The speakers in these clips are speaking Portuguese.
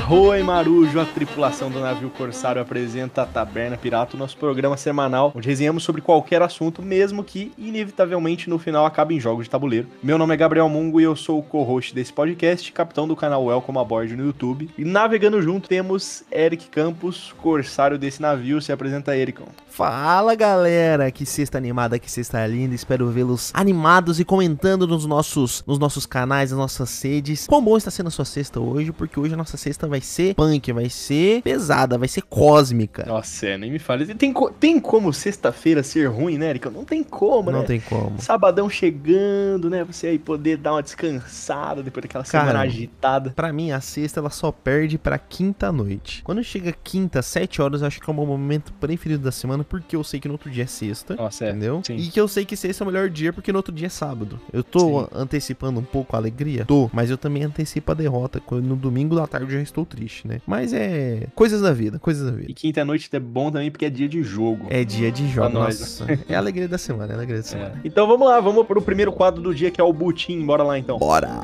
Arroa Marujo, a tripulação do navio Corsário apresenta a Taberna Pirata, o nosso programa semanal, onde resenhamos sobre qualquer assunto, mesmo que, inevitavelmente, no final acabe em jogos de tabuleiro. Meu nome é Gabriel Mungo e eu sou o co-host desse podcast, capitão do canal Welcome Aboard no YouTube. E navegando junto temos Eric Campos, corsário desse navio. Se apresenta, Ericão. Fala galera, que sexta animada, que sexta linda, espero vê-los animados e comentando nos nossos, nos nossos canais, nas nossas sedes. Quão bom está sendo a sua sexta hoje, porque hoje a nossa sexta vai ser punk, vai ser pesada, vai ser cósmica. Nossa, é, nem me fale. Tem, tem como sexta-feira ser ruim, né, Ericão? Não tem como, né? Não tem como. Sabadão chegando, né, você aí poder dar uma descansada depois daquela Cara, semana agitada. Pra mim, a sexta ela só perde pra quinta noite. Quando chega quinta, sete horas, eu acho que é o meu momento preferido da semana, porque eu sei que no outro dia é sexta. Nossa, é. Entendeu? Sim. E que eu sei que sexta é o melhor dia porque no outro dia é sábado. Eu tô Sim. antecipando um pouco a alegria? Tô, mas eu também antecipo a derrota. quando No domingo da tarde eu já estou triste, né? Mas é coisas da vida, coisas da vida. E quinta-noite é bom também porque é dia de jogo. É dia de jogo, nós, nossa. É a alegria da semana, é a alegria da semana. É. Então vamos lá, vamos pro primeiro quadro do dia que é o Butim. Bora lá então. Bora!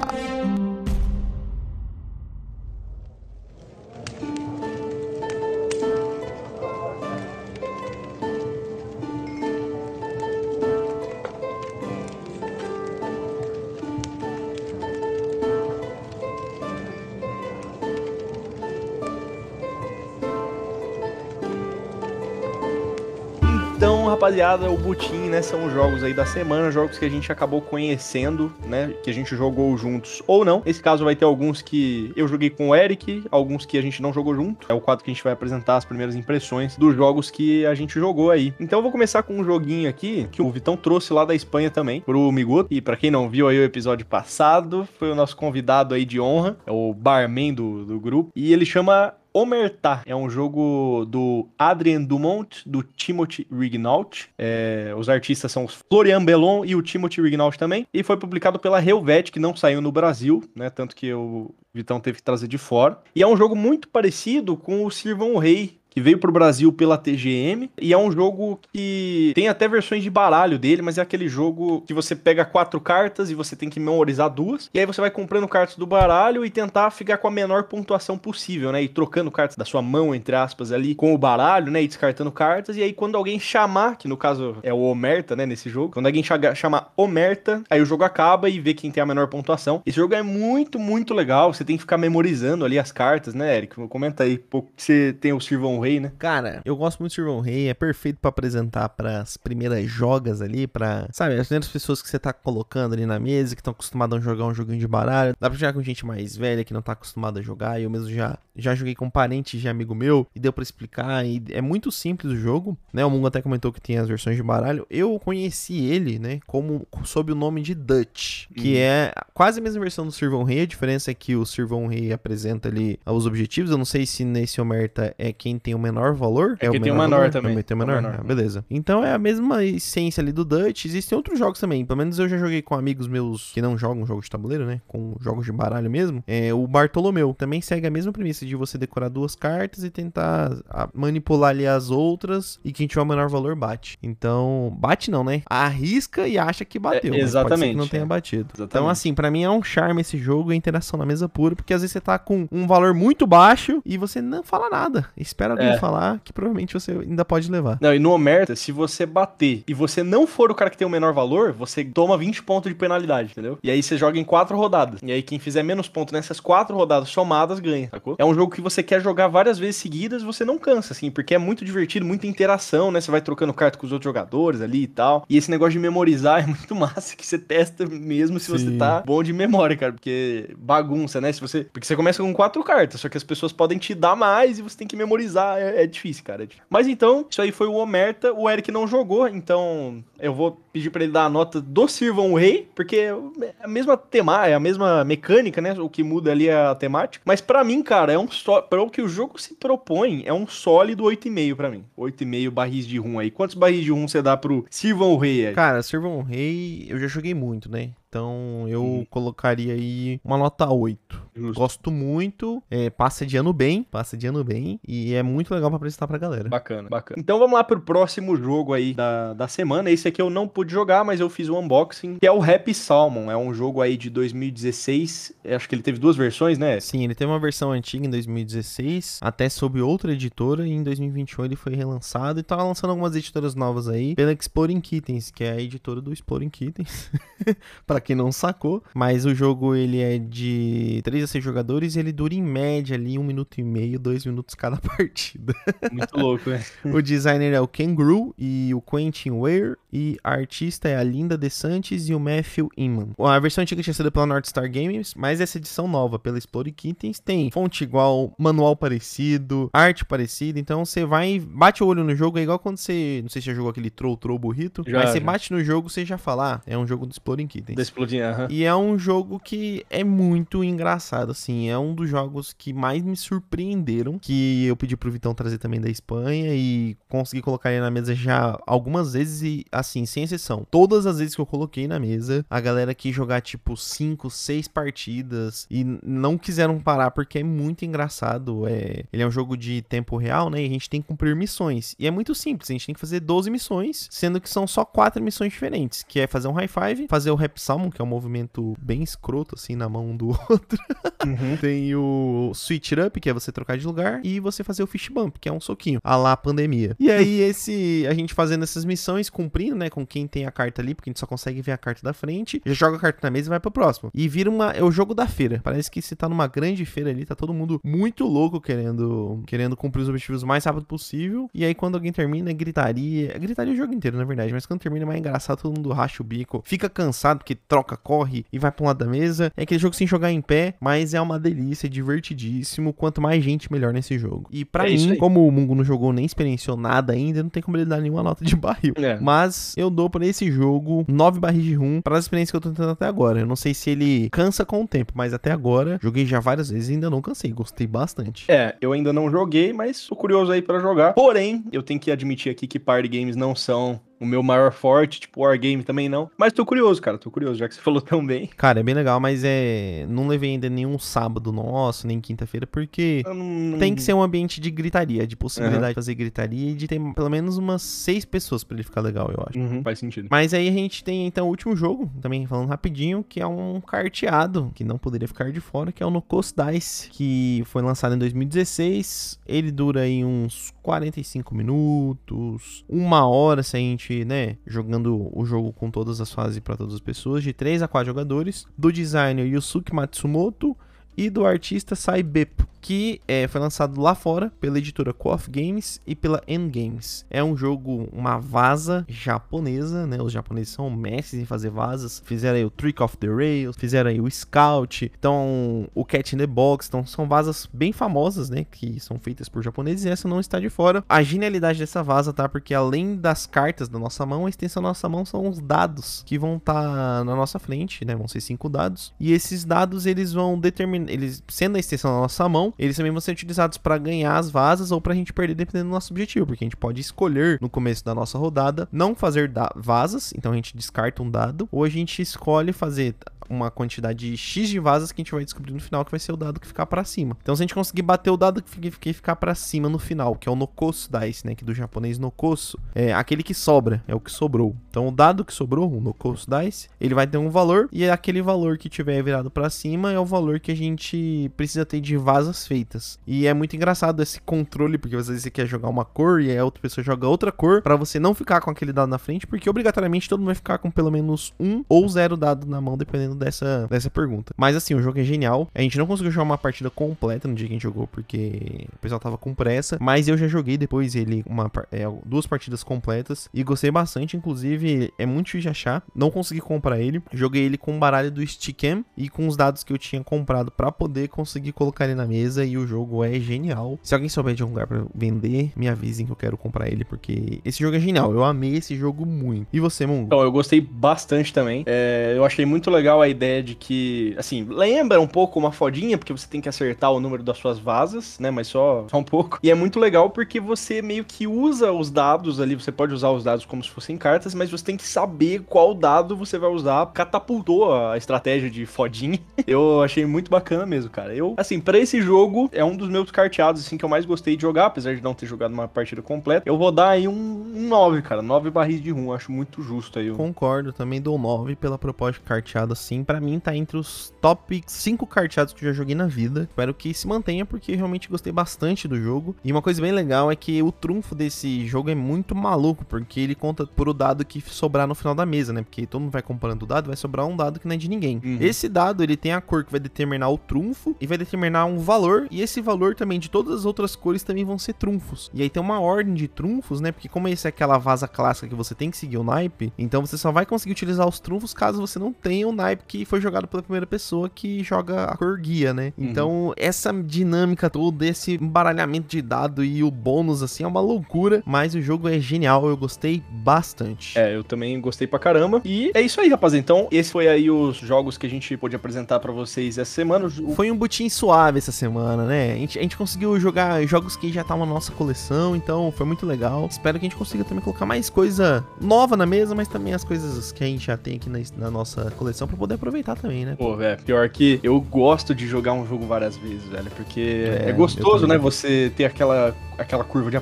Rapaziada, o Butim, né, são os jogos aí da semana, jogos que a gente acabou conhecendo, né, que a gente jogou juntos ou não. Nesse caso vai ter alguns que eu joguei com o Eric, alguns que a gente não jogou junto. É o quadro que a gente vai apresentar as primeiras impressões dos jogos que a gente jogou aí. Então eu vou começar com um joguinho aqui que o Vitão trouxe lá da Espanha também, pro Migoto. E pra quem não viu aí o episódio passado, foi o nosso convidado aí de honra, é o barman do, do grupo. E ele chama Omertá é um jogo do Adrien Dumont, do Timothy Rignault. É, os artistas são o Florian Bellon e o Timothy Rignault também. E foi publicado pela Helvet, que não saiu no Brasil, né? Tanto que o Vitão teve que trazer de fora. E é um jogo muito parecido com o Sirvam o Rei, que veio pro Brasil pela TGM, e é um jogo que tem até versões de baralho dele, mas é aquele jogo que você pega quatro cartas e você tem que memorizar duas, e aí você vai comprando cartas do baralho e tentar ficar com a menor pontuação possível, né? E trocando cartas da sua mão, entre aspas, ali, com o baralho, né? E descartando cartas, e aí quando alguém chamar, que no caso é o Omerta, né, nesse jogo, quando alguém chamar Omerta, aí o jogo acaba e vê quem tem a menor pontuação. Esse jogo é muito, muito legal, você tem que ficar memorizando ali as cartas, né, Eric? Comenta aí, pouco que você tem o Sirvão Rei, né? Cara, eu gosto muito de Sirvão Rei, é perfeito pra apresentar pras primeiras jogas ali, pra, sabe, as primeiras pessoas que você tá colocando ali na mesa, que estão acostumadas a jogar um joguinho de baralho. Dá pra jogar com gente mais velha que não tá acostumada a jogar, eu mesmo já, já joguei com parente de amigo meu e deu pra explicar, e é muito simples o jogo, né? O Mungo até comentou que tem as versões de baralho. Eu conheci ele, né, como sob o nome de Dutch, que Uhum. é quase a mesma versão do Sirvão Rei, a diferença é que o Sirvão Rei apresenta ali os objetivos. Eu não sei se nesse Omerta é quem tem o menor valor. É o quem tem o menor valor? também. Tem o É o menor? menor. Ah, beleza. Então é a mesma essência ali do Dutch. Existem outros jogos também. Pelo menos eu já joguei com amigos meus que não jogam jogos de tabuleiro, né? Com jogos de baralho mesmo. É, o Bartolomeu também segue a mesma premissa de você decorar duas cartas e tentar manipular ali as outras e quem tiver o menor valor bate. Então, bate não, né? Arrisca e acha que bateu. É, exatamente, que não tenha é. batido. Exatamente. Então, assim, pra mim é um charme esse jogo, a interação na mesa pura, porque às vezes você tá com um valor muito baixo e você não fala nada. Espera alguém É. falar que provavelmente você ainda pode levar. Não, e no Omerta, se você bater e você não for o cara que tem o menor valor, você toma 20 pontos de penalidade, entendeu? E aí você joga em quatro rodadas. E aí quem fizer menos pontos nessas quatro rodadas somadas ganha, sacou? É um jogo que você quer jogar várias vezes seguidas você não cansa, assim, porque é muito divertido, muita interação, né? Você vai trocando carta com os outros jogadores ali e tal. E esse negócio de memorizar é muito massa, que você testa mesmo se você Sim. tá bom de memória, cara, porque bagunça, né? Se você, porque você começa com quatro cartas, só que as pessoas podem te dar mais e você tem que memorizar, é, é difícil, cara. é difícil. Mas então, isso aí foi o Omerta, o Eric não jogou, então eu vou pedir pra ele dar a nota do Sirvam o Rei, porque é a mesma temática, é a mesma mecânica, né? O que muda ali é a temática. Mas pra mim, cara, é um só, para o que o jogo se propõe, é um sólido 8,5 pra mim. 8,5 barris de rum aí. Quantos barris de rum você dá pro Sirvam o Rei? Eric? Cara, Sirvam Rei, eu já joguei muito, né? Então eu hum. colocaria aí uma nota 8. Justo. Gosto muito, é, passa de ano bem, passa de ano bem, e é muito legal para apresentar pra galera. Bacana, bacana. Então vamos lá pro próximo jogo aí da, da semana. Esse aqui eu não pude jogar, mas eu fiz o um unboxing, que é o Happy Salmon. É um jogo aí de 2016. Acho que ele teve duas versões, né? Sim, ele teve uma versão antiga em 2016, até sob outra editora, e em 2021 ele foi relançado e tá lançando algumas editoras novas aí, pela Exploring Kittens, que é a editora do Exploring Kittens, para quem não sacou. Mas o jogo ele é de 3 a 6 jogadores e ele dura em média ali um minuto e meio, dois minutos cada partida. Muito louco, né? o designer é o Ken Grew e o Quentin Ware e a artista é a Linda DeSantis e o Matthew Inman. A versão antiga tinha sido pela North Star Games, mas essa edição nova pela Explore Kittens tem fonte igual, manual parecido, arte parecida, então você vai, bate o olho no jogo, é igual quando você, não sei se já jogou aquele Troll Troll Burrito, já, mas você já. bate no jogo, você já fala, ah, é um jogo do Exploding Kittens. Exploding, uh -huh. E é um jogo que é muito engraçado, assim, é um dos jogos que mais me surpreenderam, que eu pedi pro Vitão trazer também da Espanha e consegui colocar ele na mesa já algumas vezes e, assim, sem exceção, todas as vezes que eu coloquei na mesa, a galera quis jogar, tipo, 5, 6 partidas e não quiseram parar porque é muito engraçado, é... Ele é um jogo de tempo real, né, e a gente tem que cumprir missões. E é muito simples, a gente tem que fazer 12 missões, sendo que são só quatro missões diferentes, que é fazer um high five, fazer o rap salmon, que é um movimento bem escroto, assim, na mão do outro. Uhum. tem o switch up, que é você trocar de lugar, e você fazer o fish bump, que é um soquinho, a lá pandemia. E aí, esse, a gente fazendo essas missões, cumprindo, né, com quem tem a carta ali, porque a gente só consegue ver a carta da frente, já joga a carta na mesa e vai pro próximo. E vira uma, é o jogo da feira. Parece que se tá numa grande feira ali, tá todo mundo muito louco querendo, querendo cumprir os objetivos o mais rápido possível. E aí, quando alguém termina, é gritaria. É gritaria o jogo inteiro, na verdade, mas quando termina é mais engraçado, todo mundo racha o bico, fica cansado porque troca, corre e vai pra um lado da mesa. É aquele jogo sem jogar em pé, mas é uma delícia, é divertidíssimo. Quanto mais gente, melhor nesse jogo. E para é mim, como o Mungo não jogou nem experienciou nada ainda, não tem como ele dar nenhuma nota de barril. É. Mas eu dou para esse jogo 9 barris de rum para as experiências que eu tô tentando até agora. Eu não sei se ele cansa com o tempo, mas até agora joguei já várias vezes e ainda não cansei. Gostei bastante. É, eu ainda não joguei, mas tô curioso aí para jogar. Porém, eu tenty que admitir aqui que party games não são o meu maior forte, tipo Wargame também não. Mas tô curioso, cara, tô curioso, já que você falou tão bem. Cara, é bem legal, mas é. Não levei ainda nenhum sábado nosso, nem quinta-feira, porque não... tem que ser um ambiente de gritaria, de possibilidade uhum. de fazer gritaria e de ter pelo menos umas seis pessoas pra ele ficar legal, eu acho. Uhum, faz sentido. Mas aí a gente tem então o último jogo, também falando rapidinho, que é um carteado, que não poderia ficar de fora, que é o No Coast Dice, que foi lançado em 2016. Ele dura aí uns 45 minutos, uma hora se a gente né, jogando o jogo com todas as fases para todas as pessoas, de 3 a 4 jogadores, do designer Yusuke Matsumoto e do artista Saibepo que é, foi lançado lá fora pela editora Co-op Games e pela N-Games. É um jogo, uma vaza japonesa, né? Os japoneses são mestres em fazer vazas. Fizeram aí o Trick of the Rails, fizeram aí o Scout, então o Cat in the Box. Então são vazas bem famosas, né? Que são feitas por japoneses e essa não está de fora. A genialidade dessa vaza, tá? Porque além das cartas da nossa mão, a extensão da nossa mão são os dados que vão estar tá na nossa frente, né? Vão ser cinco dados. E esses dados, eles vão determinar, eles sendo a extensão da nossa mão, eles também vão ser utilizados para ganhar as vasas ou para a gente perder dependendo do nosso objetivo, porque a gente pode escolher no começo da nossa rodada não fazer vasas, então a gente descarta um dado, ou a gente escolhe fazer uma quantidade X de vasas que a gente vai descobrir no final, que vai ser o dado que ficar para cima. Então, se a gente conseguir bater o dado que ficar para cima no final, que é o Nokosu Dice, né? Que do japonês Nokosu, é aquele que sobra, é o que sobrou. Então, o dado que sobrou, o Nokosu Dice, ele vai ter um valor, e aquele valor que tiver virado para cima é o valor que a gente precisa ter de vasas feitas. E é muito engraçado esse controle, porque às vezes você quer jogar uma cor e a outra pessoa joga outra cor, para você não ficar com aquele dado na frente, porque obrigatoriamente todo mundo vai ficar com pelo menos um ou zero dado na mão, dependendo dessa, dessa pergunta. Mas assim, o jogo é genial. A gente não conseguiu jogar uma partida completa no dia que a gente jogou, porque o pessoal tava com pressa. Mas eu já joguei depois ele uma, é, duas partidas completas e gostei bastante. Inclusive, é muito difícil de achar. Não consegui comprar ele. Joguei ele com o baralho do Steam e com os dados que eu tinha comprado para poder conseguir colocar ele na mesa. E o jogo é genial. Se alguém souber de um lugar para vender, me avisem que eu quero comprar ele, porque esse jogo é genial. Eu amei esse jogo muito. E você, Mungo? Então, eu gostei bastante também. É, eu achei muito legal a a ideia de que, assim, lembra um pouco uma fodinha, porque você tem que acertar o número das suas vasas, né? Mas só, só um pouco. E é muito legal porque você meio que usa os dados ali, você pode usar os dados como se fossem cartas, mas você tem que saber qual dado você vai usar. Catapultou a estratégia de fodinha. Eu achei muito bacana mesmo, cara. Eu, assim, para esse jogo, é um dos meus carteados, assim, que eu mais gostei de jogar, apesar de não ter jogado uma partida completa. Eu vou dar aí um, um 9, cara. 9 barris de rum. Acho muito justo aí. Concordo, também dou 9 pela proposta de carteado, assim. para mim, tá entre os top 5 carteados que eu já joguei na vida. Espero que se mantenha, porque realmente gostei bastante do jogo. E uma coisa bem legal é que o trunfo desse jogo é muito maluco, porque ele conta por o dado que sobrar no final da mesa, né? Porque todo mundo vai comparando o dado, vai sobrar um dado que não é de ninguém. Uhum. Esse dado, ele tem a cor que vai determinar o trunfo e vai determinar um valor, e esse valor também de todas as outras cores também vão ser trunfos. E aí tem uma ordem de trunfos, né? Porque como esse é aquela vaza clássica que você tem que seguir o naipe, então você só vai conseguir utilizar os trunfos caso você não tenha o naipe que foi jogado pela primeira pessoa que joga a cor guia, né? Uhum. Então, essa dinâmica toda, esse embaralhamento de dado e o bônus, assim, é uma loucura, mas o jogo é genial, eu gostei bastante. É, eu também gostei pra caramba. E é isso aí, rapaz. Então, esse foi aí os jogos que a gente pôde apresentar para vocês essa semana. Foi um butim suave essa semana, né? A gente, a gente conseguiu jogar jogos que já estavam na nossa coleção, então foi muito legal. Espero que a gente consiga também colocar mais coisa nova na mesa, mas também as coisas que a gente já tem aqui na, na nossa coleção para poder aproveitar também, né? Pô, velho, pior que eu gosto de jogar um jogo várias vezes, velho, porque é, é gostoso, né? Você ter aquela aquela curva de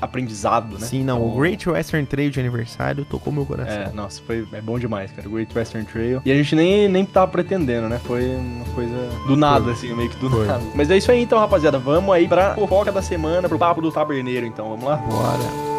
aprendizado, né? Sim, não. Então, o Great Western Trail de aniversário tocou meu coração. É, nossa, foi é bom demais, cara. O Great Western Trail. E a gente nem, nem tava pretendendo, né? Foi uma coisa do nada, foi. assim, meio que do foi. nada. Mas é isso aí então, rapaziada. Vamos aí pra fofoca da semana, pro papo do taberneiro, então. Vamos lá? Bora.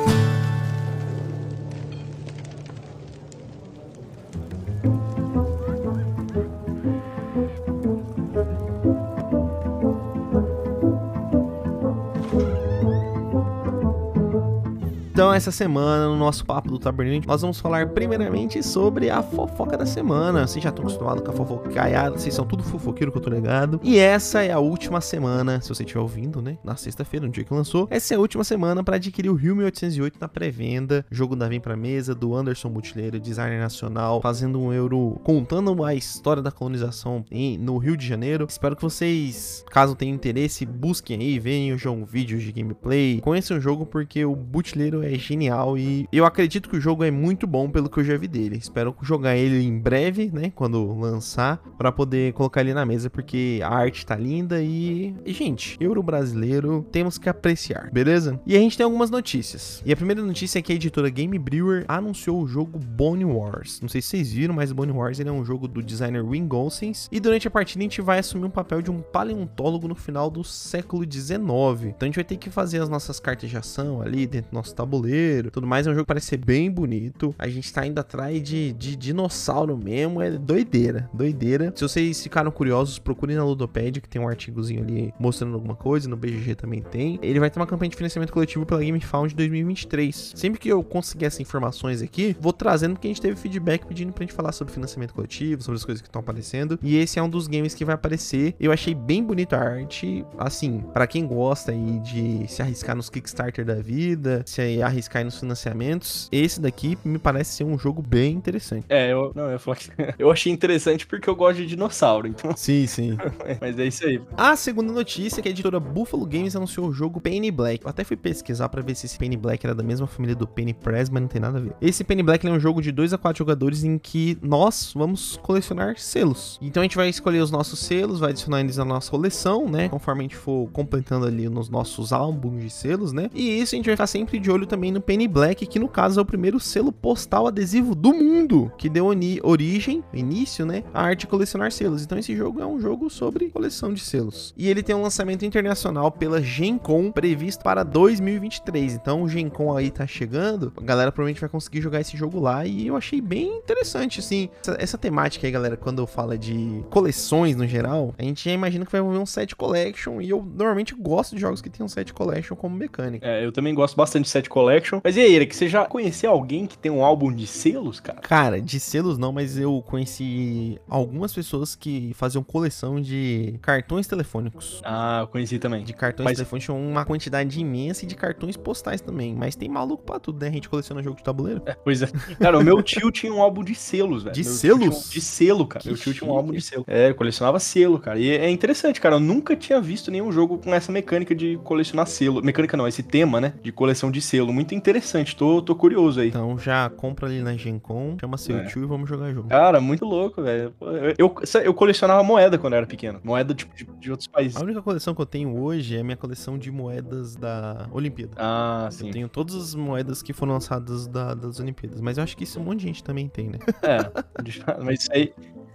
Essa semana, no nosso papo do Tabernáculo, nós vamos falar primeiramente sobre a fofoca da semana. Vocês já estão acostumados com a fofocaiada, vocês são tudo fofoqueiro que eu tô ligado. E essa é a última semana, se você estiver ouvindo, né? Na sexta-feira, no dia que lançou. Essa é a última semana para adquirir o Rio 1808 na pré-venda. Jogo da Vem pra Mesa, do Anderson Butileiro, designer nacional, fazendo um euro, contando a história da colonização em, no Rio de Janeiro. Espero que vocês, caso tenham interesse, busquem aí, vejam vídeos de gameplay, conheçam o jogo porque o Butileiro é genial e eu acredito que o jogo é muito bom pelo que eu já vi dele. Espero jogar ele em breve, né, quando lançar, para poder colocar ele na mesa, porque a arte tá linda e, e gente, euro brasileiro temos que apreciar, beleza? E a gente tem algumas notícias. E a primeira notícia é que a editora Game Brewer anunciou o jogo Bone Wars. Não sei se vocês viram, mas Bone Wars é um jogo do designer Wing Golsens e durante a partida a gente vai assumir um papel de um paleontólogo no final do século XIX. Então a gente vai ter que fazer as nossas cartas de ação ali dentro do nosso tabuleiro tudo mais. É um jogo que parece ser bem bonito. A gente tá indo atrás de, de dinossauro mesmo. É doideira, doideira. Se vocês ficaram curiosos, procurem na Ludopédia, que tem um artigozinho ali mostrando alguma coisa. No BGG também tem. Ele vai ter uma campanha de financiamento coletivo pela GameFound 2023. Sempre que eu conseguir essas informações aqui, vou trazendo porque a gente teve feedback pedindo pra gente falar sobre financiamento coletivo, sobre as coisas que estão aparecendo. E esse é um dos games que vai aparecer. Eu achei bem bonita a arte. Assim, para quem gosta aí de se arriscar nos Kickstarter da vida, se arriscar nos financiamentos, esse daqui me parece ser um jogo bem interessante. É, eu, não, eu, que, eu achei interessante porque eu gosto de dinossauro, então. Sim, sim. Mas é isso aí. A segunda notícia é que a editora Buffalo Games anunciou o jogo Penny Black. Eu até fui pesquisar para ver se esse Penny Black era da mesma família do Penny Press, mas não tem nada a ver. Esse Penny Black é um jogo de 2 a 4 jogadores em que nós vamos colecionar selos. Então a gente vai escolher os nossos selos, vai adicionar eles na nossa coleção, né? Conforme a gente for completando ali nos nossos álbuns de selos, né? E isso a gente vai ficar sempre de olho também no Penny Black, que no caso é o primeiro selo postal adesivo do mundo, que deu origem, início, né, à arte de colecionar selos. Então esse jogo é um jogo sobre coleção de selos. E ele tem um lançamento internacional pela Gencom previsto para 2023. Então o Gencom aí tá chegando, a galera provavelmente vai conseguir jogar esse jogo lá e eu achei bem interessante, assim, essa, essa temática aí, galera, quando fala de coleções no geral, a gente já imagina que vai envolver um set collection e eu normalmente gosto de jogos que tem um set collection como mecânica. É, eu também gosto bastante de set collection Collection. Mas e aí, Eric, você já conheceu alguém que tem um álbum de selos, cara? Cara, de selos não, mas eu conheci algumas pessoas que faziam coleção de cartões telefônicos. Ah, eu conheci também. De cartões Mas- telefônicos uma quantidade imensa e de cartões postais também. Mas tem maluco pra tudo, né? A gente coleciona jogo de tabuleiro. É, pois é. Cara, o meu tio tinha um álbum de selos, velho. De Meu selos? um- De selo, cara. Que meu tio tinha um chique. álbum de selo. É, eu colecionava selo, cara. E é interessante, cara. Eu nunca tinha visto nenhum jogo com essa mecânica de colecionar selo. Mecânica não, esse tema, né? De coleção de selo. Muito interessante. Tô, tô curioso aí. Então já compra ali na Gencom, chama seu É. tio e vamos jogar junto. Cara, muito louco, velho. Eu, eu, eu colecionava moeda quando eu era pequeno. Moeda tipo, de, de outros países. A única coleção que eu tenho hoje é a minha coleção de moedas da Olimpíada. Ah, sim. Eu tenho todas as moedas que foram lançadas da- das Olimpíadas. Mas eu acho que isso um monte de gente também tem, né? É, mas isso aí.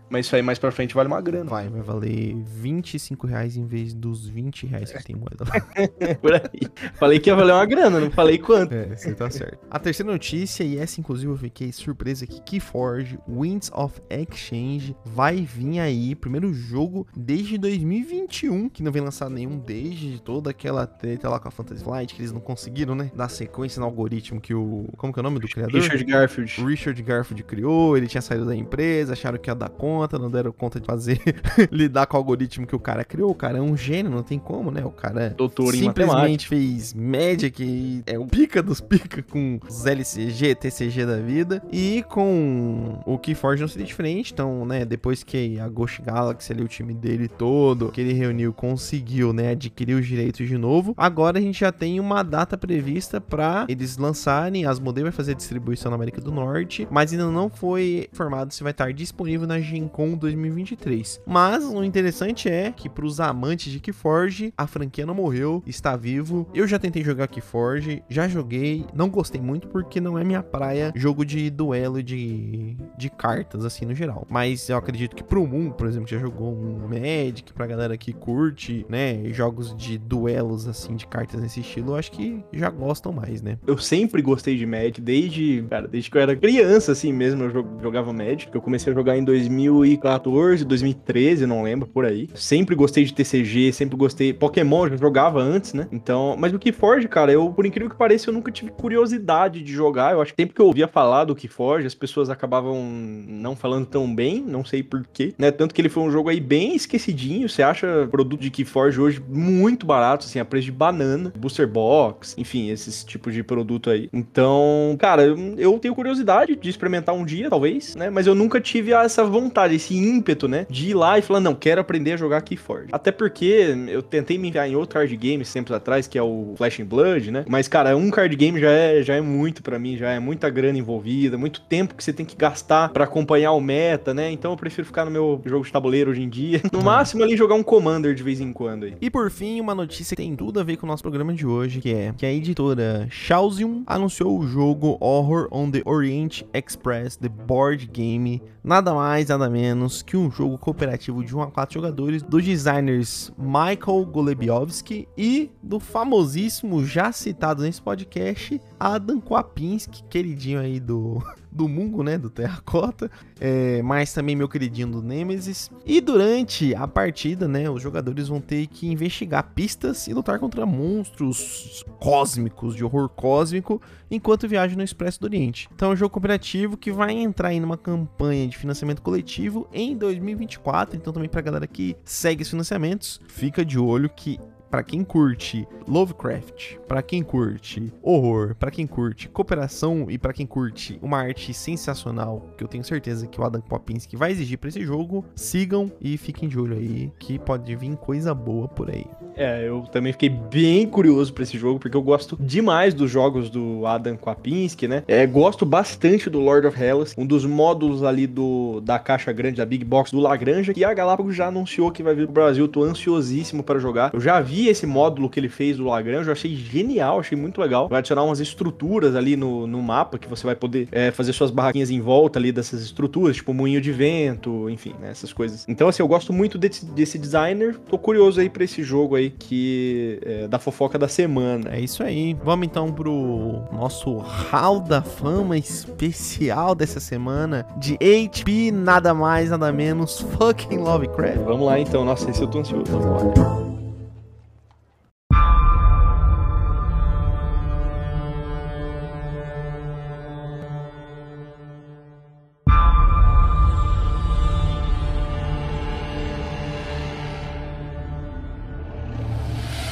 Mas isso aí mais pra frente vale uma grana. Vai, vai valer 25 reais em vez dos 20 reais que tem moeda lá. Por aí. Falei que ia valer uma grana, não falei quanto. É, você tá certo. A terceira notícia, e essa inclusive eu fiquei surpresa aqui, Keyforge Winds of Exchange vai vir aí, primeiro jogo desde 2021, que não vem lançado nenhum desde toda aquela treta lá com a Fantasy Flight, que eles não conseguiram, né, dar sequência no algoritmo que o... Como que é o nome do criador? Richard Garfield. Richard Garfield criou, ele tinha saído da empresa, acharam que ia dar conta, não deram conta de fazer, lidar com o algoritmo que o cara criou. O cara é um gênio, não tem como, né? O cara Doutor simplesmente fez Magic e é o pica dos pica com os LCG, TCG da vida. E com o Keyforge não seria diferente. Então, né, depois que a Ghost Galaxy ali, o time dele todo, que ele reuniu, conseguiu, né, adquirir os direitos de novo. Agora a gente já tem uma data prevista para eles lançarem. As vai fazer distribuição na América do Norte, mas ainda não foi informado se vai estar disponível na Gen Con 2023. Mas o interessante é que para os amantes de Keyforge, a franquia não morreu, está vivo. Eu já tentei jogar Keyforge, já joguei, não gostei muito porque não é minha praia jogo de duelo de, de cartas, assim, no geral. Mas eu acredito que pro mundo, por exemplo, já jogou um Magic, pra galera que curte, né, jogos de duelos, assim, de cartas nesse estilo, eu acho que já gostam mais, né? Eu sempre gostei de Magic, desde, cara, desde que eu era criança, assim mesmo, eu jo- jogava Magic. Eu comecei a jogar em 2014, 2013, não lembro, por aí. Sempre gostei de TCG, sempre gostei. Pokémon eu já jogava antes, né? Então, mas o Keyforge, cara, eu, por incrível que pareça, eu nunca tive curiosidade de jogar. Eu acho que sempre que eu ouvia falar do Keyforge, as pessoas acabavam não falando tão bem, não sei porquê, né? Tanto que ele foi um jogo aí bem esquecidinho. Você acha produto de Keyforge hoje muito barato, assim, a preço de banana, booster box, enfim, esses tipos de produto aí. Então, cara, eu, eu tenho curiosidade de experimentar um dia, talvez, né? Mas eu nunca tive essa vontade, esse ímpeto, né? De ir lá e falar, não, quero aprender a jogar Keyforge. Até porque eu tentei me enviar em outro card game tempos atrás, que é o Flash and Blood, né? Mas, cara, um card game já é, já é muito pra mim, já é muita grana envolvida, muito tempo que você tem que gastar pra acompanhar o meta, né? Então eu prefiro ficar no meu jogo de tabuleiro hoje em dia. No máximo ali jogar um Commander de vez em quando aí. E por fim, uma notícia que tem tudo a ver com o nosso programa de hoje, que é que a editora Chaosium anunciou o jogo Horror on the Orient Express, The Board Game, nada mais, nada menos que um jogo cooperativo de 1 a 4 jogadores dos designers Michael Golebiowski e do famosíssimo, já citado nesse podcast, Adam Kwapinski, queridinho aí do do Mungo, né, do Terracota, é, mas também meu queridinho do Nemesis. E durante a partida, né, os jogadores vão ter que investigar pistas e lutar contra monstros cósmicos, de horror cósmico, enquanto viajam no Expresso do Oriente. Então é um jogo cooperativo que vai entrar aí numa campanha de financiamento coletivo em 2024, então também pra galera que segue os financiamentos, fica de olho que Pra quem curte Lovecraft, pra quem curte horror, pra quem curte cooperação e pra quem curte uma arte sensacional, que eu tenho certeza que o Adam Popinski vai exigir pra esse jogo, sigam e fiquem de olho aí, que pode vir coisa boa por aí. É, eu também fiquei bem curioso pra esse jogo, porque eu gosto demais dos jogos do Adam Kwapinski, né? É, gosto bastante do Lord of Hellas, um dos módulos ali do da caixa grande, da Big Box do Lagrange, que a Galápagos já anunciou que vai vir pro Brasil, tô ansiosíssimo para jogar. Eu já vi esse módulo que ele fez do Lagrange, eu achei genial, achei muito legal. Vai adicionar umas estruturas ali no, no mapa, que você vai poder é, fazer suas barraquinhas em volta ali dessas estruturas, tipo moinho de vento, enfim, né, essas coisas. Então, assim, eu gosto muito desse, desse designer, tô curioso aí pra esse jogo aí, que é da fofoca da semana. É isso aí. Vamos então pro nosso Hall da Fama especial dessa semana de HP, nada mais, nada menos, fucking Lovecraft. Vamos lá então, nossa, esse eu tô ansioso.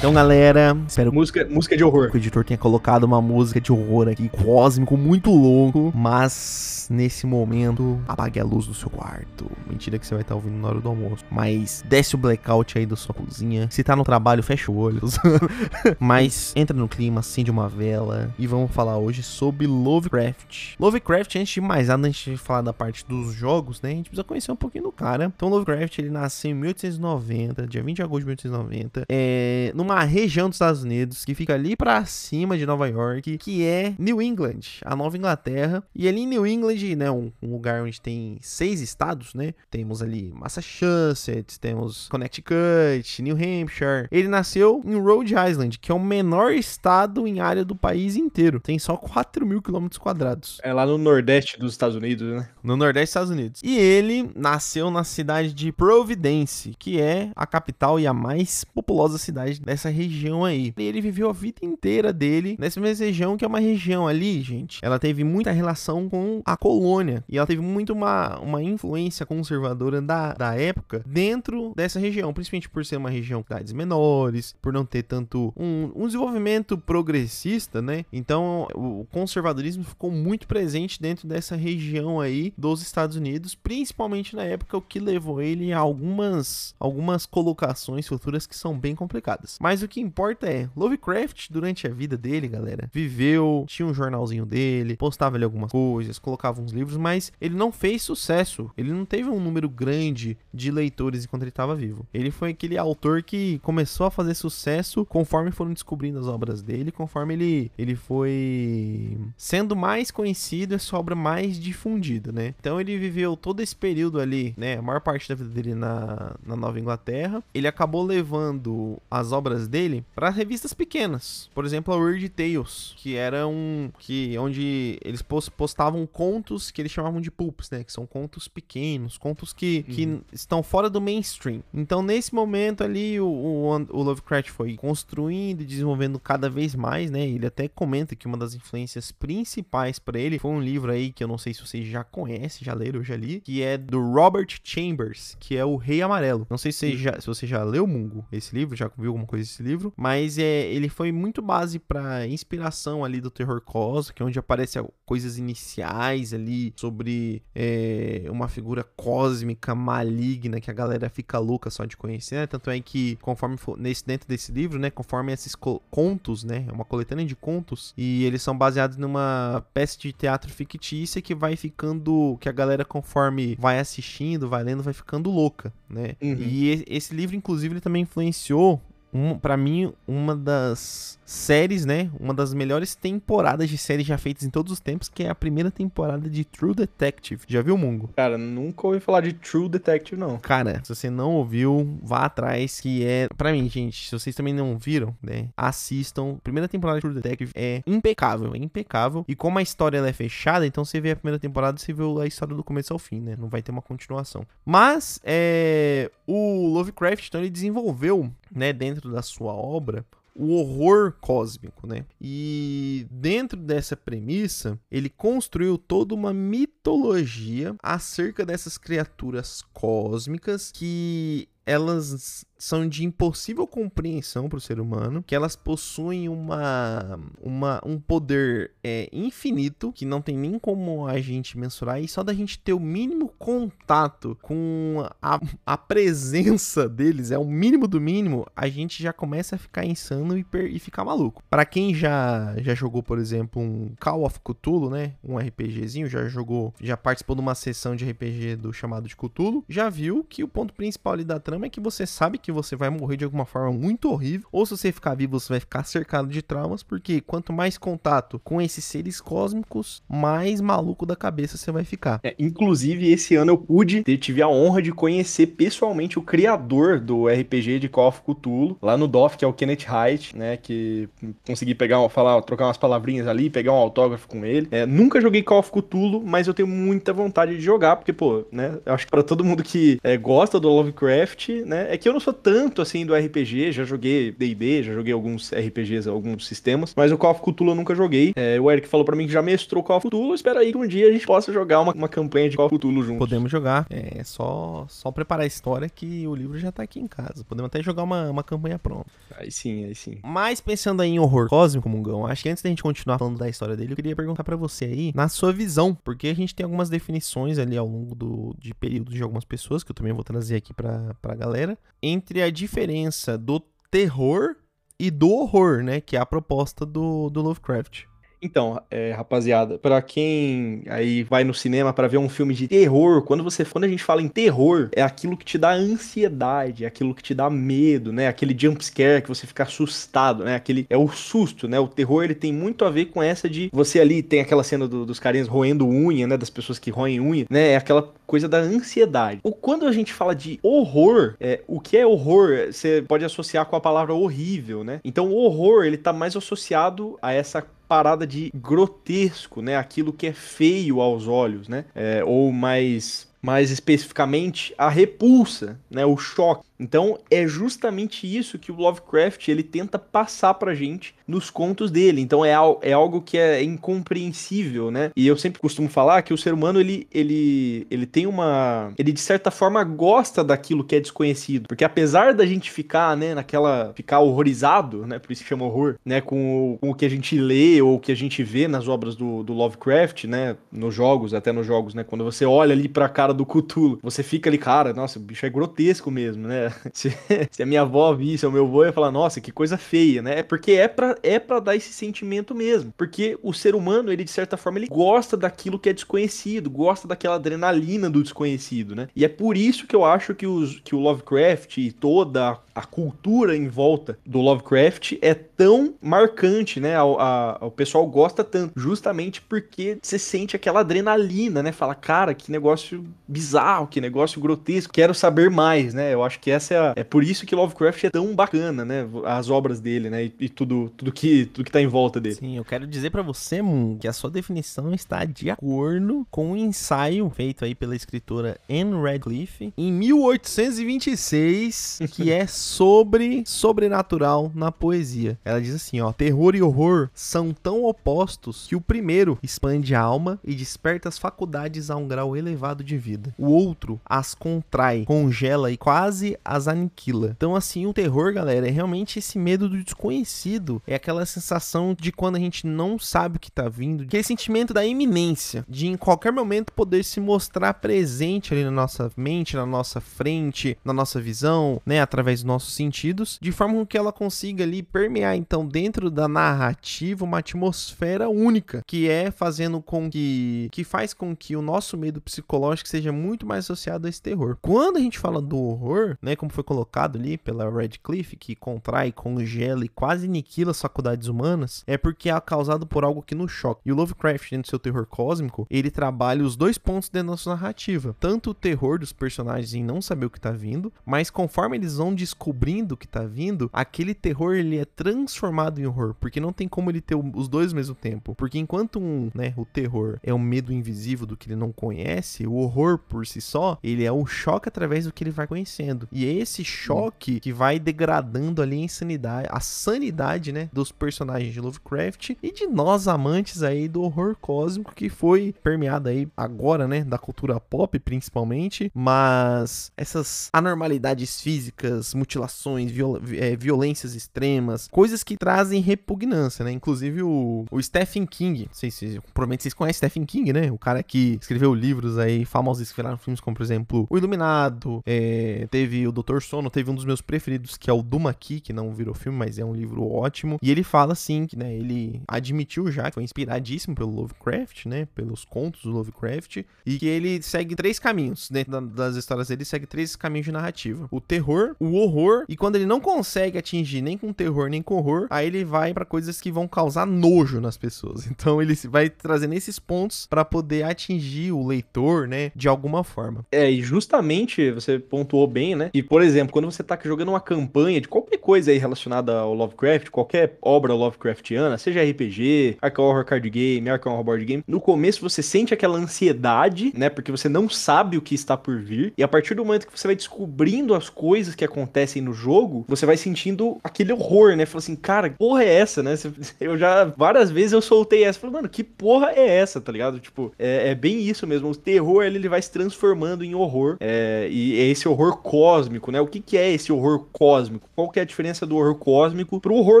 Então, galera, espero Música, música de horror. que o editor tenha colocado uma música de horror aqui, cósmico, muito louco. Mas, nesse momento, apague a luz do seu quarto. Mentira que você vai estar ouvindo na hora do almoço. Mas, desce o blackout aí da sua cozinha. Se tá no trabalho, fecha o olho. mas, entra no clima, acende uma vela. E vamos falar hoje sobre Lovecraft. Lovecraft, antes de mais nada, antes de falar da parte dos jogos, né? A gente precisa conhecer um pouquinho do cara. Então, Lovecraft, ele nasceu em 1890, dia 20 de agosto de 1890. É, numa região dos Estados Unidos que fica ali pra cima de Nova York, que é New England, a Nova Inglaterra. E ali em New England, né, um, um lugar onde tem seis estados, né? Temos ali Massachusetts, temos Connecticut, New Hampshire. Ele nasceu em Rhode Island, que é o menor estado em área do país inteiro. Tem só 4 mil quilômetros quadrados É lá no Nordeste dos Estados Unidos, né? no Nordeste dos Estados Unidos. E ele nasceu na cidade de Providence, que é a capital e a mais populosa cidade dessa região aí. E ele viveu a vida inteira dele nessa mesma região, que é uma região ali, gente. Ela teve muita relação com a colônia e ela teve muito uma, uma influência conservadora da, da época dentro dessa região, principalmente por ser uma região com cidades menores, por não ter tanto um, um desenvolvimento progressista, né? Então o conservadorismo ficou muito presente dentro dessa região aí dos Estados Unidos, principalmente na época, o que levou ele a algumas, algumas colocações futuras que são bem complicadas. Mas o que importa é, Lovecraft, durante a vida dele, galera, viveu, tinha um jornalzinho dele, postava ali algumas coisas, colocava uns livros, mas ele não fez sucesso. Ele não teve um número grande de leitores enquanto ele estava vivo. Ele foi aquele autor que começou a fazer sucesso conforme foram descobrindo as obras dele, conforme ele, ele foi sendo mais conhecido, a sua obra mais difundida, né? Então ele viveu todo esse período ali, né? A maior parte da vida dele na, na Nova Inglaterra. Ele acabou levando as obras dele para revistas pequenas. Por exemplo, a Weird Tales, que era um. que onde eles pos- postavam contos que eles chamavam de pulps, né? Que são contos pequenos, contos que, que estão fora do mainstream. Então, nesse momento ali, o, o, o Lovecraft foi construindo e desenvolvendo cada vez mais, né? Ele até comenta que uma das influências principais para ele foi um livro aí que eu não sei se vocês já conhecem, já leram, já li, que é do Robert Chambers, que é o Rei Amarelo. Não sei se você já, se você já leu Mungo, esse livro, já viu alguma coisa desse livro, mas é, ele foi muito base para inspiração ali do terror cósmico, que é onde aparece coisas iniciais ali sobre é, uma figura cósmica maligna que a galera fica louca só de conhecer, né? Tanto é que conforme for, nesse dentro desse livro, né, conforme esses co- contos, né, é uma coletânea de contos e eles são baseados numa peça de teatro fictícia que vai ficando, que a galera conforme vai assistindo, vai lendo, vai ficando louca, né? Uhum. E- esse livro inclusive ele também influenciou um, para mim, uma das séries, né? Uma das melhores temporadas de séries já feitas em todos os tempos, que é a primeira temporada de True Detective. Já viu, Mungo? Cara, nunca ouvi falar de True Detective, não. Cara, se você não ouviu, vá atrás, que é... Pra mim, gente, se vocês também não viram, né? Assistam. Primeira temporada de True Detective é impecável, é impecável. E como a história ela é fechada, então você vê a primeira temporada, você vê a história do começo ao fim, né? Não vai ter uma continuação. Mas, é... O Lovecraft, então, ele desenvolveu, né? Dentro da sua obra, o horror cósmico, né? E dentro dessa premissa, ele construiu toda uma mitologia acerca dessas criaturas cósmicas que elas são de impossível compreensão para o ser humano, que elas possuem uma, uma um poder é, infinito que não tem nem como a gente mensurar e só da gente ter o mínimo contato com a, a presença deles, é o mínimo do mínimo, a gente já começa a ficar insano e, per- e ficar maluco. Para quem já já jogou, por exemplo, um Call of Cthulhu, né, um RPGzinho, já jogou, já participou de uma sessão de RPG do chamado de Cthulhu, já viu que o ponto principal ali da trama é que você sabe que você vai morrer de alguma forma muito horrível, ou se você ficar vivo, você vai ficar cercado de traumas, porque quanto mais contato com esses seres cósmicos, mais maluco da cabeça você vai ficar. É, inclusive, esse ano eu pude, ter- tive a honra de conhecer pessoalmente o criador do RPG de Call of Cthulhu, lá no DOF, que é o Kenneth Haidt, né, que consegui pegar, falar, trocar umas palavrinhas ali, pegar um autógrafo com ele. É, nunca joguei Call of Cthulhu, mas eu tenho muita vontade de jogar, porque, pô, né, eu acho que pra todo mundo que é, gosta do Lovecraft, né, é que eu não sou tanto assim do RPG, já joguei D&D, já joguei alguns RPGs, alguns sistemas, mas o Call of Cthulhu eu nunca joguei. É, o Eric falou para mim que já mestrou Call of Cthulhu, espera aí que um dia a gente possa jogar uma, uma campanha de Call of Cthulhu juntos. Podemos jogar, é só, só preparar a história que o livro já tá aqui em casa. Podemos até jogar uma, uma campanha pronta. Aí sim, aí sim. Mas pensando aí em horror cósmico, Mungão, acho que antes da gente continuar falando da história dele, eu queria perguntar para você aí, na sua visão, porque a gente tem algumas definições ali ao longo do, de períodos de algumas pessoas, que eu também vou trazer aqui pra, pra galera, entre a diferença do terror e do horror, né? Que é a proposta do, do Lovecraft. Então, é, rapaziada, para quem aí vai no cinema para ver um filme de terror, quando você, quando a gente fala em terror, é aquilo que te dá ansiedade, é aquilo que te dá medo, né? Aquele jump scare que você fica assustado, né? Aquele é o susto, né? O terror ele tem muito a ver com essa de você ali tem aquela cena do, dos carinhas roendo unha, né? Das pessoas que roem unha, né? É aquela coisa da ansiedade. Ou quando a gente fala de horror, é, o que é horror? Você pode associar com a palavra horrível, né? Então o horror ele tá mais associado a essa parada de grotesco, né? Aquilo que é feio aos olhos, né? É, ou mais mais especificamente a repulsa, né, o choque. Então é justamente isso que o Lovecraft ele tenta passar pra gente nos contos dele. Então é, é algo que é incompreensível, né? E eu sempre costumo falar que o ser humano ele, ele, ele tem uma. Ele de certa forma gosta daquilo que é desconhecido. Porque apesar da gente ficar, né, naquela. ficar horrorizado, né? Por isso que chama horror, né? Com o, com o que a gente lê ou o que a gente vê nas obras do, do Lovecraft, né? Nos jogos, até nos jogos, né? Quando você olha ali pra cara do Cthulhu, você fica ali, cara, nossa, o bicho é grotesco mesmo, né? Se, se a minha avó visse, o meu avô ia falar, nossa, que coisa feia, né? É porque é pra, é pra dar esse sentimento mesmo. Porque o ser humano, ele de certa forma, ele gosta daquilo que é desconhecido, gosta daquela adrenalina do desconhecido, né? E é por isso que eu acho que, os, que o Lovecraft e toda a cultura em volta do Lovecraft é tão marcante, né? O pessoal gosta tanto, justamente porque você sente aquela adrenalina, né? Fala, cara, que negócio bizarro, que negócio grotesco, quero saber mais, né? Eu acho que essa é, a, é por isso que Lovecraft é tão bacana, né? As obras dele, né? E, e tudo, tudo que tudo que tá em volta dele. Sim, eu quero dizer para você, Moon, que a sua definição está de acordo com o um ensaio feito aí pela escritora Anne Radcliffe em 1826, que é sobre sobrenatural na poesia. Ela diz assim, ó: terror e horror são tão opostos que o primeiro expande a alma e desperta as faculdades a um grau elevado de vida. O outro as contrai, congela e quase as aniquila. Então, assim, o terror, galera, é realmente esse medo do desconhecido. É aquela sensação de quando a gente não sabe o que tá vindo, aquele sentimento da iminência, de em qualquer momento poder se mostrar presente ali na nossa mente, na nossa frente, na nossa visão, né, através do nossos sentidos, de forma que ela consiga ali permear então dentro da narrativa uma atmosfera única, que é fazendo com que que faz com que o nosso medo psicológico seja muito mais associado a esse terror. Quando a gente fala do horror, né, como foi colocado ali pela Radcliffe, que contrai, congela e quase aniquila as faculdades humanas, é porque é causado por algo que nos choca. E o Lovecraft, dentro do seu terror cósmico, ele trabalha os dois pontos da nossa narrativa, tanto o terror dos personagens em não saber o que tá vindo, mas conforme eles vão descobrindo o que tá vindo, aquele terror ele é transformado em horror, porque não tem como ele ter os dois ao mesmo tempo. Porque enquanto um, né, o terror é o medo invisível do que ele não conhece, o horror por si só, ele é o choque através do que ele vai conhecendo. E é esse choque que vai degradando ali a insanidade, a sanidade, né, dos personagens de Lovecraft e de nós amantes aí do horror cósmico que foi permeado aí agora, né, da cultura pop principalmente, mas essas anormalidades físicas, mutilações, viol é, violências extremas, coisas que trazem repugnância, né? Inclusive o, o Stephen King, não sei se provavelmente vocês conhecem Stephen King, né? O cara que escreveu livros aí famosos que viraram filmes como, por exemplo, O Iluminado, é, teve o Doutor Sono, teve um dos meus preferidos que é o Dumaki, que não virou filme, mas é um livro ótimo. E ele fala assim, que né, ele admitiu já que foi inspiradíssimo pelo Lovecraft, né? Pelos contos do Lovecraft, e que ele segue três caminhos dentro das histórias dele, segue três caminhos de narrativa: o terror, o horror horror, e quando ele não consegue atingir nem com terror nem com horror, aí ele vai para coisas que vão causar nojo nas pessoas. Então ele vai trazendo esses pontos para poder atingir o leitor, né, de alguma forma. É, e justamente você pontuou bem, né? E por exemplo, quando você tá jogando uma campanha de qualquer, coisa aí relacionada ao Lovecraft, qualquer obra Lovecraftiana, seja RPG, Arkham Horror Card Game, Arkham Horror Board Game, no começo você sente aquela ansiedade, né? Porque você não sabe o que está por vir. E a partir do momento que você vai descobrindo as coisas que acontecem no jogo, você vai sentindo aquele horror, né? Fala assim, cara, que porra é essa, né? Eu já, várias vezes eu soltei essa. Falei, mano, que porra é essa, tá ligado? Tipo, é, é bem isso mesmo. O terror, ele, ele vai se transformando em horror. É, e é esse horror cósmico, né? O que, que é esse horror cósmico? Qual que é a diferença do horror cósmico pro horror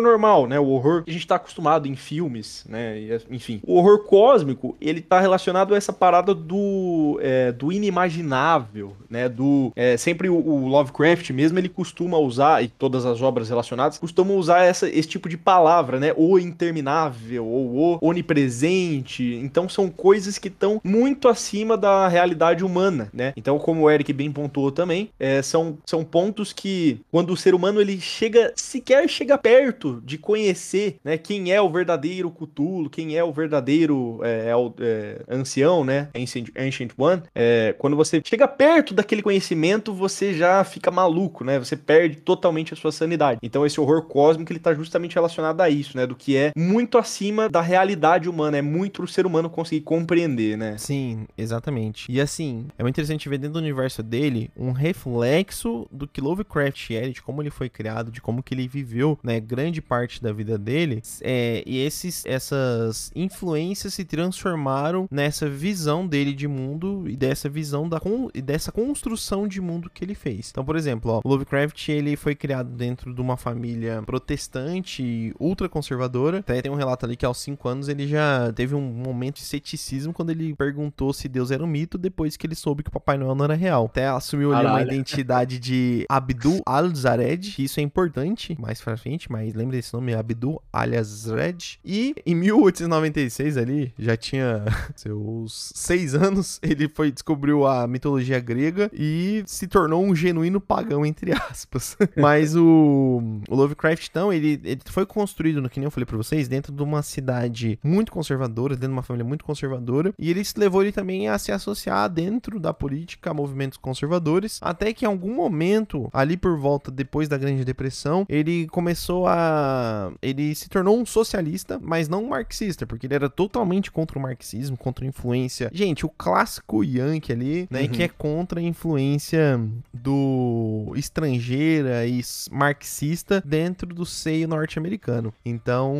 normal, né? O horror que a gente tá acostumado em filmes, né? E, enfim. O horror cósmico, ele tá relacionado a essa parada do, é, do inimaginável, né? Do. É, sempre o, o, Lovecraft mesmo, ele costuma usar, e todas as obras relacionadas, costumam usar essa, esse tipo de palavra, né? O interminável, ou o onipresente. Então são coisas que estão muito acima da realidade humana, né? Então, como o Eric bem pontuou também, é, são, são pontos que, quando o ser humano ele chega, sequer chega perto de conhecer, né? Quem é o verdadeiro Cthulhu, quem é o verdadeiro é, é, ancião, né? Ancient, Ancient One. É, quando você chega perto daquele conhecimento, você já fica maluco, né? Você perde totalmente a sua sanidade. Então, esse horror cósmico ele tá justamente relacionado a isso, né? Do que é muito acima da realidade humana, é muito pro ser humano conseguir compreender, né? Sim, exatamente. E assim, é muito interessante ver dentro do universo dele um reflexo do que Lovecraft é, de como ele foi criado, de como que ele viveu, né, grande parte da vida dele. É, e esses, essas influências se transformaram nessa visão dele de mundo e dessa visão da e dessa construção de mundo que ele fez. Então, por exemplo, ó, Lovecraft ele foi criado dentro de uma família protestante ultra conservadora. Até tem um relato ali que aos 5 anos ele já teve um momento de ceticismo quando ele perguntou se Deus era um mito depois que ele soube que o Papai Noel não era real. Até assumiu ali uma identidade de Abdul Al-Zared, isso é importante mais pra frente, mas lembre desse nome, Abdul Al-Zared. E em 1896 ali, já tinha seus 6 anos, ele foi descobriu a mitologia grega e se tornou um genuíno pagão, entre aspas. mas o, o Lovecraft, então, ele, ele foi construído, no que nem eu falei pra vocês, dentro de uma cidade muito conservadora, dentro de uma família muito conservadora, e ele levou ele também a se associar dentro da política a movimentos conservadores, até que em algum momento, ali por volta depois da Grande Depressão, ele começou a. Ele se tornou um socialista, mas não um marxista, porque ele era totalmente contra o marxismo, contra a influência. Gente, o clássico Yankee ali, né, uhum. que é contra a influência do estrangeira e marxista dentro do seio norte-americano. Então,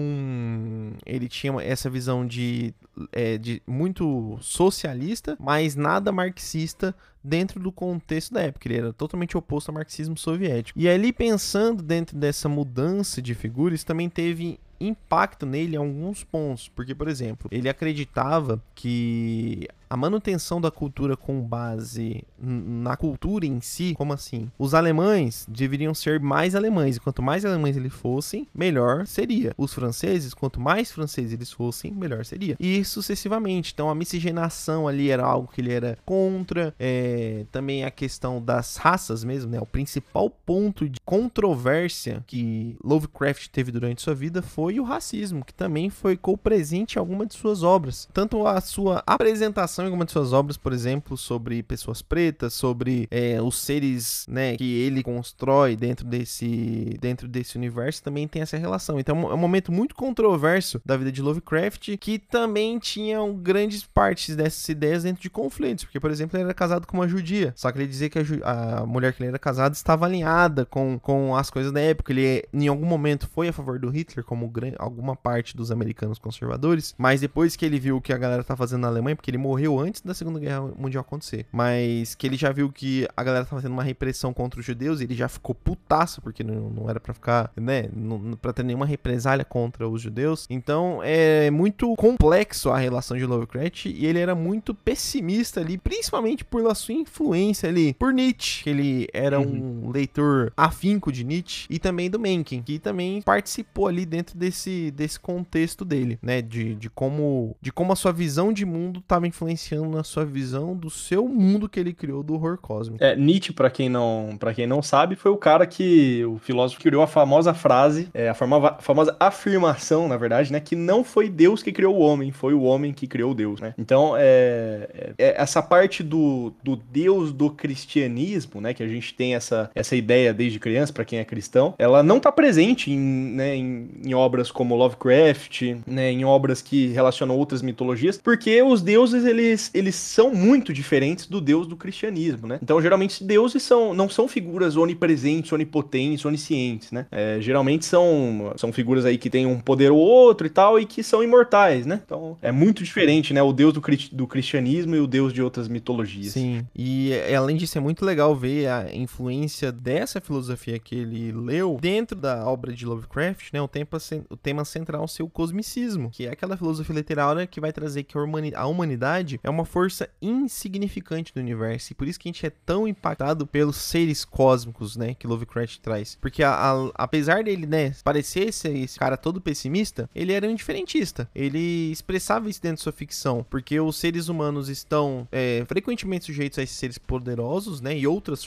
ele tinha essa visão de, é, de muito socialista, mas nada marxista dentro do contexto da época. Ele era totalmente oposto ao marxismo soviético. E ali, pensando dentro dessa mudança de figuras, também teve impacto nele em alguns pontos. Porque, por exemplo, ele acreditava que a manutenção da cultura com base na cultura em si, como assim? Os alemães deveriam ser mais alemães, e quanto mais alemães eles fossem, melhor seria. Os franceses, quanto mais franceses eles fossem, melhor seria. E sucessivamente. Então a miscigenação ali era algo que ele era contra. É, também a questão das raças mesmo, né? O principal ponto de controvérsia que Lovecraft teve durante sua vida foi o racismo, que também foi co-presente em alguma de suas obras. Tanto a sua apresentação em algumas de suas obras, por exemplo, sobre pessoas pretas, sobre é, os seres, né, que ele constrói dentro desse, dentro desse universo, também tem essa relação. Então é um momento muito controverso da vida de Lovecraft, que também tinha grandes partes dessas ideias dentro de conflitos, porque, por exemplo, ele era casado com uma judia, só que ele dizia que a, a mulher que ele era casado estava alinhada com, com as coisas da época, ele em algum momento foi a favor do Hitler, como alguma parte dos americanos conservadores, mas depois que ele viu o que a galera tá fazendo na Alemanha, porque ele morreu antes da Segunda Guerra Mundial acontecer. Mas que ele já viu que a galera tava tendo uma repressão contra os judeus e ele já ficou putaço, porque não, não era para ficar, né, não, pra ter nenhuma represália contra os judeus. Então é muito complexo a relação de Lovecraft e ele era muito pessimista ali, principalmente por sua influência ali por Nietzsche, que ele era uhum. um leitor afinco de Nietzsche, e também do Mencken, que também participou ali dentro desse, desse contexto dele, né? De, de, como, de como a sua visão de mundo estava influenciando na sua visão do seu mundo que ele criou do horror cósmico. É, Nietzsche, para quem não para quem não sabe, foi o cara que, o filósofo criou a famosa frase, é, a famosa, famosa afirmação, na verdade, né? Que não foi Deus que criou o homem, foi o homem que criou Deus, né? Então, é, é, é essa parte do, do Deus do cristianismo, né? Que a gente tem essa, essa ideia desde criança, para quem é cristão, ela não tá presente em, né, em, em obras como Lovecraft, né? Em obras que relacionam outras mitologias, porque os deuses, eles, eles são muito diferentes do Deus do cristianismo, né? Então, geralmente, deuses são, não são figuras onipresentes, onipotentes, oniscientes, né? É, geralmente são, são figuras aí que têm um poder ou outro e tal, e que são imortais, né? Então, é muito diferente, né? O Deus do, do cristianismo e o Deus de outras mitologias. Sim, e além disso, é muito legal ver a influência dessa filosofia que ele leu dentro da obra de Lovecraft, né? O tema, o tema central ser o cosmicismo, que é aquela filosofia literária que vai trazer que a humanidade é uma força insignificante do universo, e por isso que a gente é tão impactado pelos seres cósmicos, né? Que Lovecraft traz. Porque a, a, apesar dele, né, parecer esse, esse cara todo pessimista, ele era um indiferentista. Ele expressava isso dentro de sua ficção, porque os seres humanos estão é, frequentemente sujeitos a esses seres poderosos, né, e outras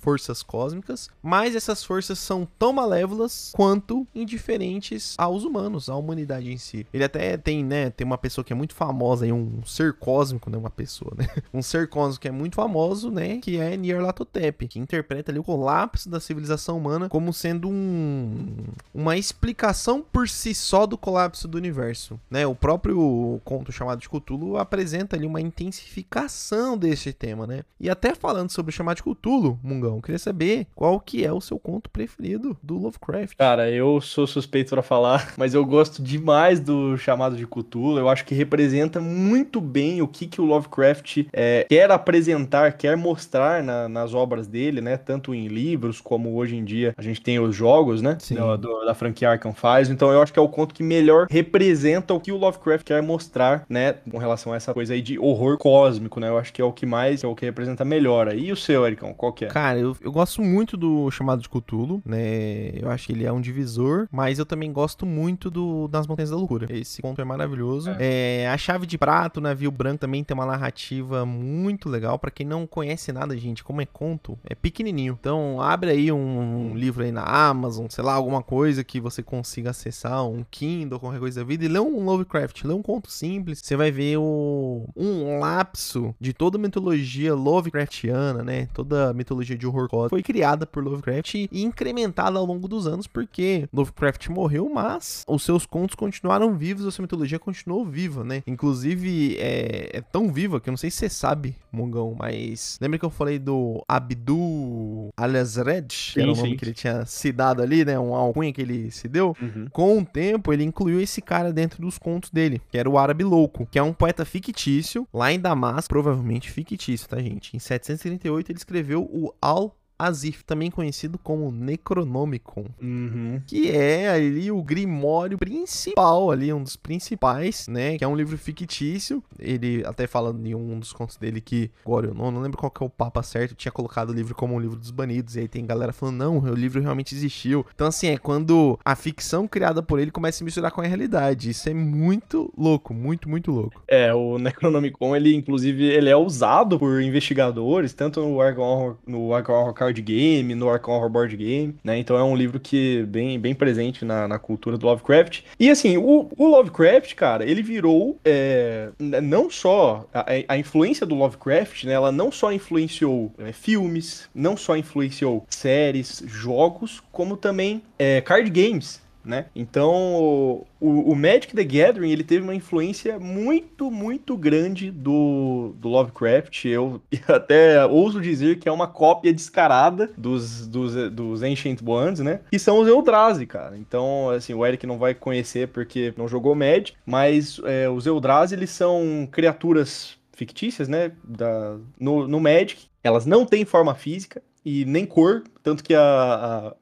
forças cósmicas, mas essas forças são tão malévolas quanto indiferentes aos humanos, à humanidade em si. Ele até tem, né, tem uma pessoa que é muito famosa, aí, um ser cósmico, né, uma pessoa, né, um ser cósmico que é muito famoso, né, que é Nyarlathotep, que interpreta ali o colapso da civilização humana como sendo um, uma explicação por si só do colapso do universo, né? O próprio conto chamado de Cthulhu apresenta ali uma intensificação desse tema, né? E até falando sobre o chamado de Cthulhu, Mungão, queria saber qual que é o seu conto preferido do Lovecraft. Cara, eu sou suspeito para falar, mas eu gosto demais do chamado de Cthulhu. Eu acho que representa muito bem o que, que o Lovecraft é, quer apresentar, quer mostrar na, nas obras dele, né? Tanto em livros como hoje em dia a gente tem os jogos, né? Do, do, da franquia Arkham faz. Então eu acho que é o conto que melhor representa o que o Lovecraft quer mostrar, né? Com relação a essa coisa aí de horror cósmico, né? Eu acho que é o que mais, é o que representa melhor. E o seu, Ericão, qual que é? Cara, eu, eu gosto muito do chamado de Cthulhu, né? Eu acho que ele é um divisor, mas eu também gosto muito do das Montanhas da Loucura. Esse conto é maravilhoso. É. É, a Chave de Prato, o Navio Branco, também tem uma narrativa muito legal. para quem não conhece nada, gente, como é conto, é pequenininho. Então, abre aí um, um livro aí na Amazon, sei lá, alguma coisa que você consiga acessar, um Kindle, qualquer coisa da vida, e lê um Lovecraft, lê um conto simples, você vai ver o, um lapso de toda a mitologia Lovecraftiana, né? Toda a mitologia de horror cósmico foi criada por Lovecraft e incrementada ao longo dos anos, porque Lovecraft morreu, mas os seus contos continuaram vivos, a sua mitologia continuou viva, né? Inclusive, é, é tão viva que eu não sei se você sabe, Mongão, mas lembra que eu falei do Abdul Al-Azred, que era o nome sim. que ele tinha se dado ali, né? Um alcunha que ele se deu. Uhum. Com o tempo, ele incluiu esse cara dentro dos contos dele, que era o Árabe Louco, que é um poeta fictício, lá em Damasco, provavelmente fictício, tá, gente? Em 738 ele escreveu o Al Azif, também conhecido como Necronomicon, uhum. que é ali o grimório principal, ali um dos principais, né, que é um livro fictício. Ele até fala em um dos contos dele que, agora eu não, não lembro qual que é o papa certo, tinha colocado o livro como um livro dos banidos, e aí tem galera falando, não, o livro realmente existiu. Então assim, é quando a ficção criada por ele começa a misturar com a realidade. Isso é muito louco, muito, muito louco. É, o Necronomicon, ele inclusive, ele é usado por investigadores, tanto no Horror, no Arkham Card game, no Arkham Horror board game, né? Então é um livro que bem, bem presente na, na cultura do Lovecraft. E assim, o, o Lovecraft, cara, ele virou é, não só a, a, influência do Lovecraft, né? Ela não só influenciou é, filmes, não só influenciou séries, jogos, como também é, card games né? Então, o, o, Magic the Gathering, ele teve uma influência muito, muito grande do, do Lovecraft. Eu até ouso dizer que é uma cópia descarada dos, dos, dos Ancient Ones, né? Que são os Eldrazi, cara. Então, assim, o Eric não vai conhecer porque não jogou Magic, mas é, os Eldrazi, eles são criaturas fictícias, né? Da, no, no Magic. Elas não têm forma física e nem cor, tanto que a, a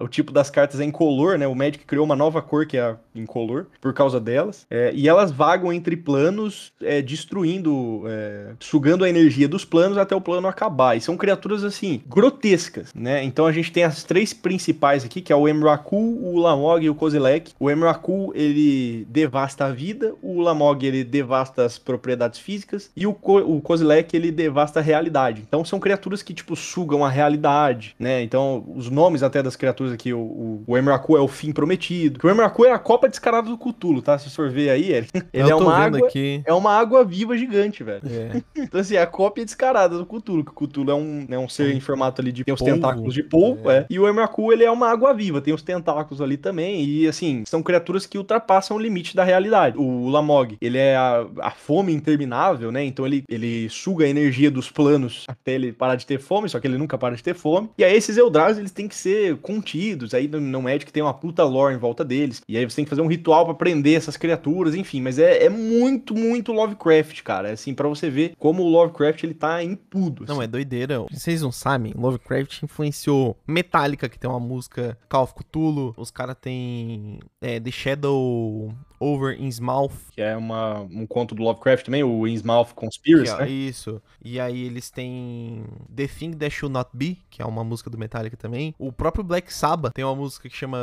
o tipo das cartas é incolor, né? O Magic criou uma nova cor que é a incolor por causa delas. É, e elas vagam entre planos, é, destruindo, é, sugando a energia dos planos até o plano acabar. E são criaturas assim, grotescas, né? Então a gente tem as três principais aqui, que é o Emrakul, o Lamog e o Kozilek. O Emrakul, ele devasta a vida, o Lamog, ele devasta as propriedades físicas, e o, Ko o Kozilek, ele devasta a realidade. Então são criaturas que, tipo, sugam a realidade, né? Então, os nomes até das criaturas aqui, o, o, o Emrakul é o fim prometido. O Emrakul é a copa descarada do Cthulhu, tá? Se for ver aí, ele, ele é uma água, aqui. é uma água viva gigante, velho. É. então, assim, é a cópia descarada do Cthulhu, que o Cthulhu é um, é um ser em formato ali de tem os polvo. tentáculos de polvo, é. é. E o Emrakul, ele é uma água viva, tem os tentáculos ali também, e assim, são criaturas que ultrapassam o limite da realidade. O Lamog, ele é a, a fome interminável, né? Então ele, ele suga a energia dos planos até ele parar de ter fome, só que ele nunca para de ter fome. E aí esses Eldrazi, eles têm que ser contidos, aí no Magic tem uma puta lore em volta deles, e aí você tem que fazer um ritual para prender essas criaturas, enfim, mas é, é muito, muito Lovecraft, cara. É assim, para você ver como o Lovecraft ele tá em tudo. Assim. Não, é doideira. Vocês não sabem, Lovecraft influenciou Metallica, que tem uma música Call of Cthulhu. Os caras têm é, The Shadow Over Innsmouth. Que é uma, um conto do Lovecraft também, o Innsmouth Conspiracy, é, né? Isso. E aí eles têm The Thing That Should Not Be, que é uma música do Metallica também. O próprio Black Sabbath tem uma música que chama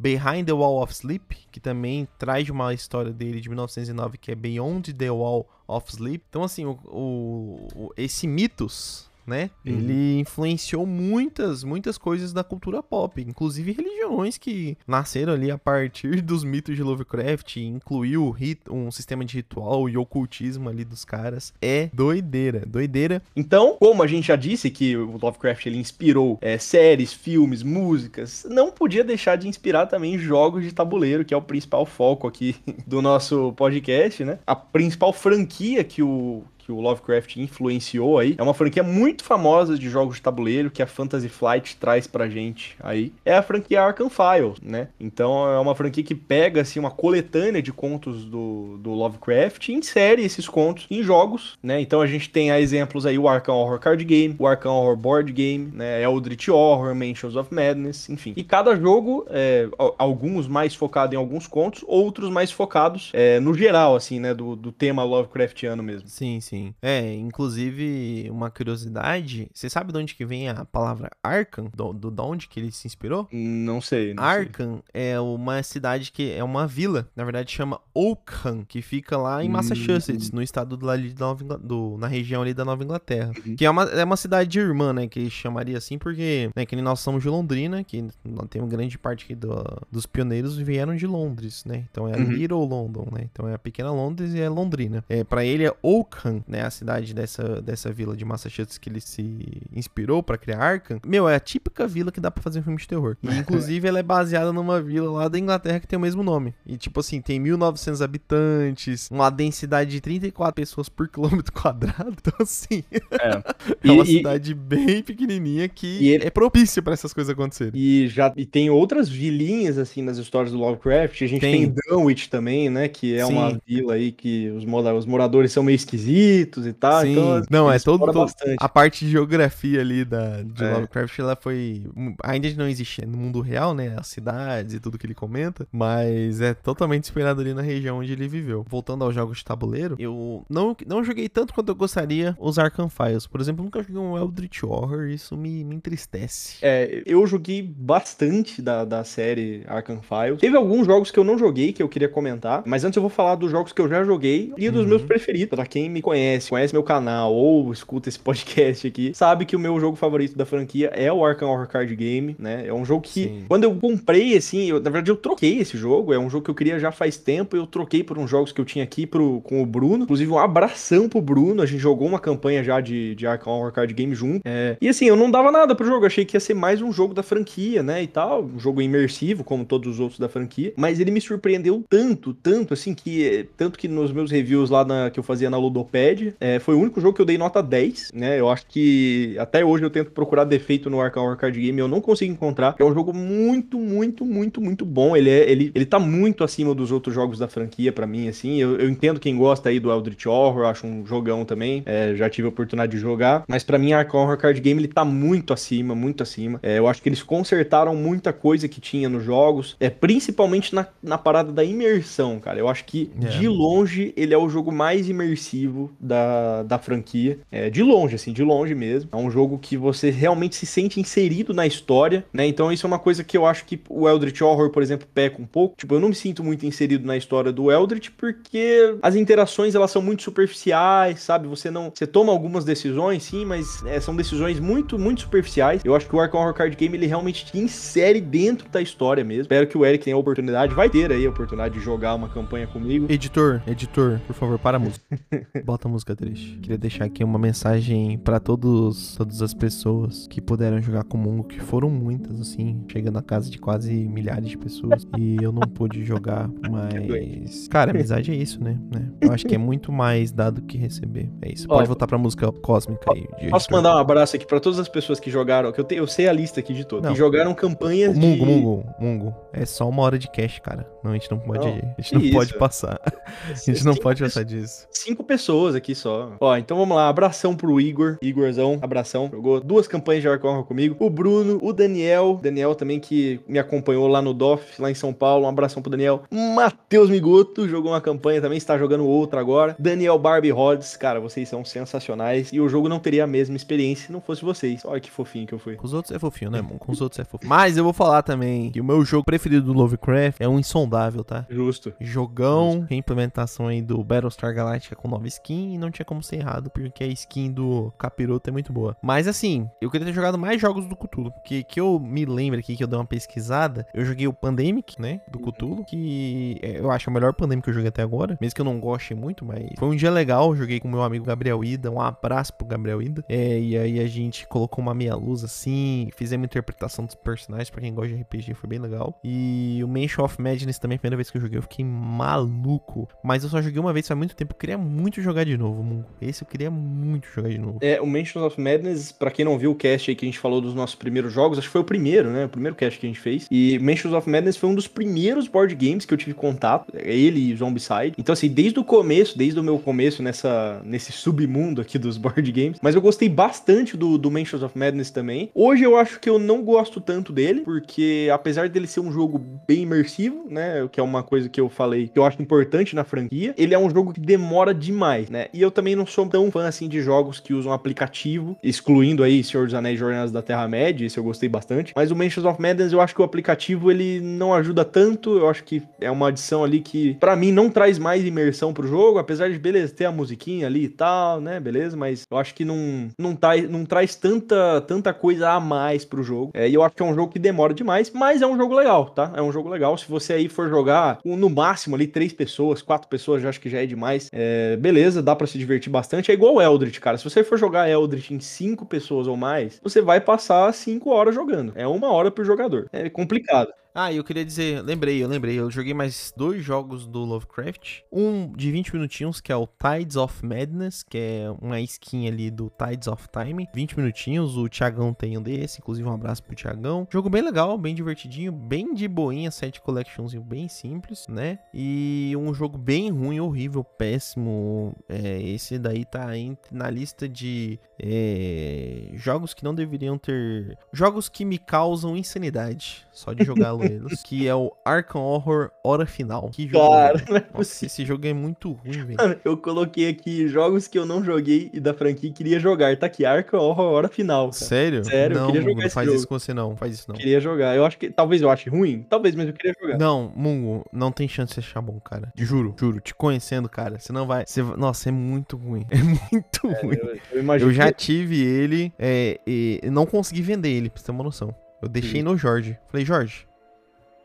Behind the Wall of Sleep, que também traz uma história dele de 1909, que é Beyond the Wall of Sleep. Então, assim, o, o, esse mitos né? Uhum. Ele influenciou muitas, muitas coisas da cultura pop, inclusive religiões que nasceram ali a partir dos mitos de Lovecraft, incluiu um sistema de ritual e ocultismo ali dos caras. É doideira, doideira. Então, como a gente já disse que o Lovecraft ele inspirou é, séries, filmes, músicas, não podia deixar de inspirar também jogos de tabuleiro, que é o principal foco aqui do nosso podcast, né? A principal franquia que o, que o Lovecraft influenciou aí. É uma franquia muito famosa de jogos de tabuleiro que a Fantasy Flight traz pra gente aí. É a franquia Arkham Files, né? Então é uma franquia que pega assim uma coletânea de contos do, do Lovecraft e insere esses contos em jogos, né? Então a gente tem exemplos aí o Arkham Horror Card Game, o Arkham Horror Board Game, né? Eldritch Horror, Mansions of Madness, enfim. E cada jogo, é, alguns mais focados em alguns contos, outros mais focados é, no geral, assim, né? Do, do tema Lovecraftiano mesmo. Sim, sim sim. É, inclusive, uma curiosidade, você sabe de onde que vem a palavra Arkham? Do, do, de onde que ele se inspirou? Não sei. Não Arkham sei. é uma cidade que é uma vila, na verdade chama Oakham, que fica lá em. Massachusetts, hum. no estado do, de Nova do, na região ali da Nova Inglaterra. Uhum. Que é uma, é uma cidade irmã, né, que chamaria assim, porque, né, que nós somos de Londrina, que tem uma grande parte aqui do, dos pioneiros vieram de Londres, né, então é a uhum. Little London, né, então é a pequena Londres e é Londrina. É, pra ele é Oakham, né, a cidade dessa, dessa vila de Massachusetts que ele se inspirou para criar Arkham, meu, é a típica vila que dá para fazer um filme de terror. E, inclusive, ela é baseada numa vila lá da Inglaterra que tem o mesmo nome. E, tipo assim, tem 1.900 habitantes, uma densidade de 34 pessoas por quilômetro quadrado. Então, assim, é, é uma e, cidade bem pequenininha que ele... é propícia para essas coisas acontecerem. E já e tem outras vilinhas, assim, nas histórias do Lovecraft. A gente tem, tem Dunwich também, né, que é Sim. uma vila aí que os, os moradores são meio esquisitos e tal. Sim. Então, não, é todo, todo a parte de geografia ali da, de é. Lovecraft, ela foi. Ainda não existia no mundo real, né? As cidades e tudo que ele comenta, mas é totalmente inspirado ali na região onde ele viveu. Voltando aos jogos de tabuleiro, eu não, não joguei tanto quanto eu gostaria os Arkham Files. Por exemplo, nunca joguei um Eldritch Horror, isso me, me entristece. É, eu joguei bastante da, da série Arkham Files. Teve alguns jogos que eu não joguei que eu queria comentar, mas antes eu vou falar dos jogos que eu já joguei e dos uhum. meus preferidos, para quem me conhece, conhece meu canal ou escuta esse podcast aqui, sabe que o meu jogo favorito da franquia é o Arkham Horror Card Game, né? É um jogo que, Sim. quando eu comprei, assim, eu, na verdade eu troquei esse jogo, é um jogo que eu queria já faz tempo, eu troquei por uns jogos que eu tinha aqui pro, com o Bruno, inclusive um abração pro Bruno, a gente jogou uma campanha já de, de Arkham Horror Card Game junto, é, e assim, eu não dava nada pro jogo, achei que ia ser mais um jogo da franquia, né, e tal, um jogo imersivo, como todos os outros da franquia, mas ele me surpreendeu tanto, tanto, assim, que tanto que nos meus reviews lá na, que eu fazia na Ludopad, É, foi o único jogo que eu dei nota 10, né? Eu acho que até hoje eu tento procurar defeito no Arkham Horror Card Game, eu não consigo encontrar. É um jogo muito, muito, muito, muito bom. Ele, é, ele, ele tá muito acima dos outros jogos da franquia para mim, assim. Eu, eu, entendo quem gosta aí do Eldritch Horror, acho um jogão também. É, já tive a oportunidade de jogar. Mas para mim, Arkham Horror Card Game, ele tá muito acima, muito acima. É, eu acho que eles consertaram muita coisa que tinha nos jogos, é, principalmente na, na parada da imersão, cara. Eu acho que, é. de longe, ele é o jogo mais imersivo da, da franquia. É, de longe, assim, de longe mesmo. É um jogo que você realmente se sente inserido na história, né? Então isso é uma coisa que eu acho que o Eldritch Horror, por exemplo, peca um pouco. Tipo, eu não me sinto muito inserido na história do Eldritch porque as interações, elas são muito superficiais, sabe? Você não... Você toma algumas decisões, sim, mas é, são decisões muito, muito superficiais. Eu acho que o Arkham Horror Card Game, ele realmente te insere dentro da história mesmo. Espero que o Eric tenha a oportunidade, vai ter aí a oportunidade de jogar uma campanha comigo. Editor, editor, por favor, para a música. Bota a música triste. Queria deixar aqui uma mensagem para todos, todas as pessoas que puderam jogar com o Mungo, que foram muitas, assim, chegando a casa de quase milhares de pessoas. E eu não pude jogar, mas. Cara, amizade é isso, né? né? Eu acho que é muito mais dado que receber. É isso. Pode Ó, voltar pra música cósmica aí. Posso editor. mandar um abraço aqui para todas as pessoas que jogaram, que eu, te, eu sei a lista aqui de todos, que jogaram campanhas Mungo, de. Mungo, Mungo. É só uma hora de cash, cara. Não, a gente não pode. Não, a gente não isso. pode passar. a gente não pode passar disso. Cinco pessoas aqui só. Ó, então vamos lá. Abração pro Igor. Igorzão, abração. Jogou duas campanhas de Arkham comigo. O Bruno, o Daniel. Daniel também que me acompanhou lá no DOF, lá em São Paulo. Um abração pro Daniel. Matheus Migoto jogou uma campanha também, está jogando outra agora. Daniel Barbie Rods. Cara, vocês são sensacionais. E o jogo não teria a mesma experiência se não fosse vocês. Olha que fofinho que eu fui. Com os outros é fofinho, né, mano? Com os outros é fofinho. Mas eu vou falar também que o meu jogo preferido do Lovecraft é um insondável, tá? Justo. Jogão, Justo. reimplementação aí do Battlestar Galactica com nova skin e não tinha como ser errado, porque a skin do Capiroto é muito boa. Mas assim, eu queria ter jogado mais jogos do Cthulhu, porque que eu me lembro aqui que eu dei uma pesquisada, eu joguei o Pandemic, né, do Cthulhu, que é, eu acho o melhor Pandemic que eu joguei até agora, mesmo que eu não goste muito, mas foi um dia legal, joguei com meu amigo Gabriel Ida, um abraço pro Gabriel Ida, é, e aí a gente colocou uma meia luz assim, fizemos interpretação dos personagens, pra quem gosta de RPG foi bem legal, e o Mansion of Madness também, a primeira vez que eu joguei, eu fiquei maluco, mas eu só joguei uma vez faz muito tempo, eu queria muito jogar de novo, esse eu queria muito jogar de novo. É, o Mansion of Madness, pra quem não viu o cast aí que a gente falou dos nossos primeiros jogos, acho que foi o primeiro, né, o primeiro cast que a gente fez, e Mansion of Madness foi um dos primeiros board games que eu tive contato, ele e Zombicide, então assim, desde o começo, desde o meu começo nessa, nesse submundo aqui dos board games, mas eu gostei bastante do, do Mansions of Madness também. Hoje eu acho que eu não gosto tanto dele, porque apesar dele ser um jogo bem imersivo, né, que é uma coisa que eu falei que eu acho importante na franquia, ele é um jogo que demora demais, né, e eu também não sou tão fã assim de jogos que usam aplicativo, excluindo aí Senhor dos Anéis Jornadas da Terra-média, esse eu gostei bastante, mas o Mansions of Madness eu acho que o aplicativo ele não ajuda tanto, eu acho que é uma adição ali que para mim não traz mais imersão pro jogo, apesar de beleza ter a musiquinha ali e tal, né, beleza, mas eu acho que não não, tá, não traz tanta tanta coisa a mais pro jogo. É, e eu acho que é um jogo que demora demais, mas é um jogo legal, tá? É um jogo legal. Se você aí for jogar no máximo ali três pessoas, quatro pessoas, já acho que já é demais. É, beleza, dá para se divertir bastante. É igual o Eldritch, cara. Se você for jogar Eldritch em cinco pessoas ou mais, você vai passar cinco horas jogando. É uma hora por jogador. É complicado. Ah, eu queria dizer, lembrei, eu lembrei, eu joguei mais dois jogos do Lovecraft. Um de 20 minutinhos, que é o Tides of Madness, que é uma skin ali do Tides of Time. 20 minutinhos, o Thiagão tem um desse, inclusive um abraço pro Thiagão. Jogo bem legal, bem divertidinho, bem de boinha, set collectionzinho bem simples, né? E um jogo bem ruim, horrível, péssimo. É, esse daí tá na lista de é, jogos que não deveriam ter. Jogos que me causam insanidade, só de jogá-lo menos, que é o Arkham Horror Hora Final. Que jogo. Cara, é Nossa, esse jogo é muito ruim, velho. Eu coloquei aqui jogos que eu não joguei e da franquia queria jogar. Tá aqui, Arkham Horror Hora Final. Cara. Sério? Sério, não, eu queria jogar Mungo, faz jogo. isso com você não, faz isso não. Queria jogar. Eu acho que, talvez eu ache ruim, talvez, mas eu queria jogar. Não, Mungo, não tem chance de achar bom, cara. Juro, juro, te conhecendo, cara, você não vai, você, nossa, é muito ruim. É muito é, ruim. Eu, eu, eu já que... tive ele é, e não consegui vender ele, pra você ter uma noção. Eu deixei Sim. no Jorge. Falei, Jorge,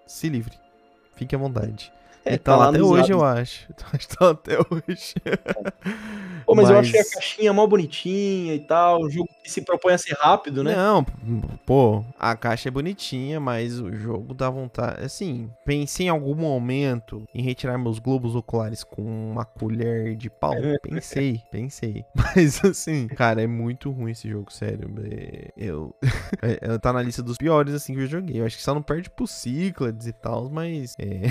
se livre. Fique à vontade. É, tá, tá lá até hoje, eu acho. Tá até hoje. Pô, mas, mas, eu achei a caixinha mó bonitinha e tal. Um jogo que se propõe a ser rápido, né? Não, pô, a caixa é bonitinha, mas o jogo dá vontade. Assim, pensei em algum momento em retirar meus globos oculares com uma colher de pau. Pensei, pensei. Mas assim, cara, é muito ruim esse jogo, sério. É, eu. é, tá na lista dos piores, assim, que eu joguei. Eu acho que só não perde pro Cyclades e tal, mas. É...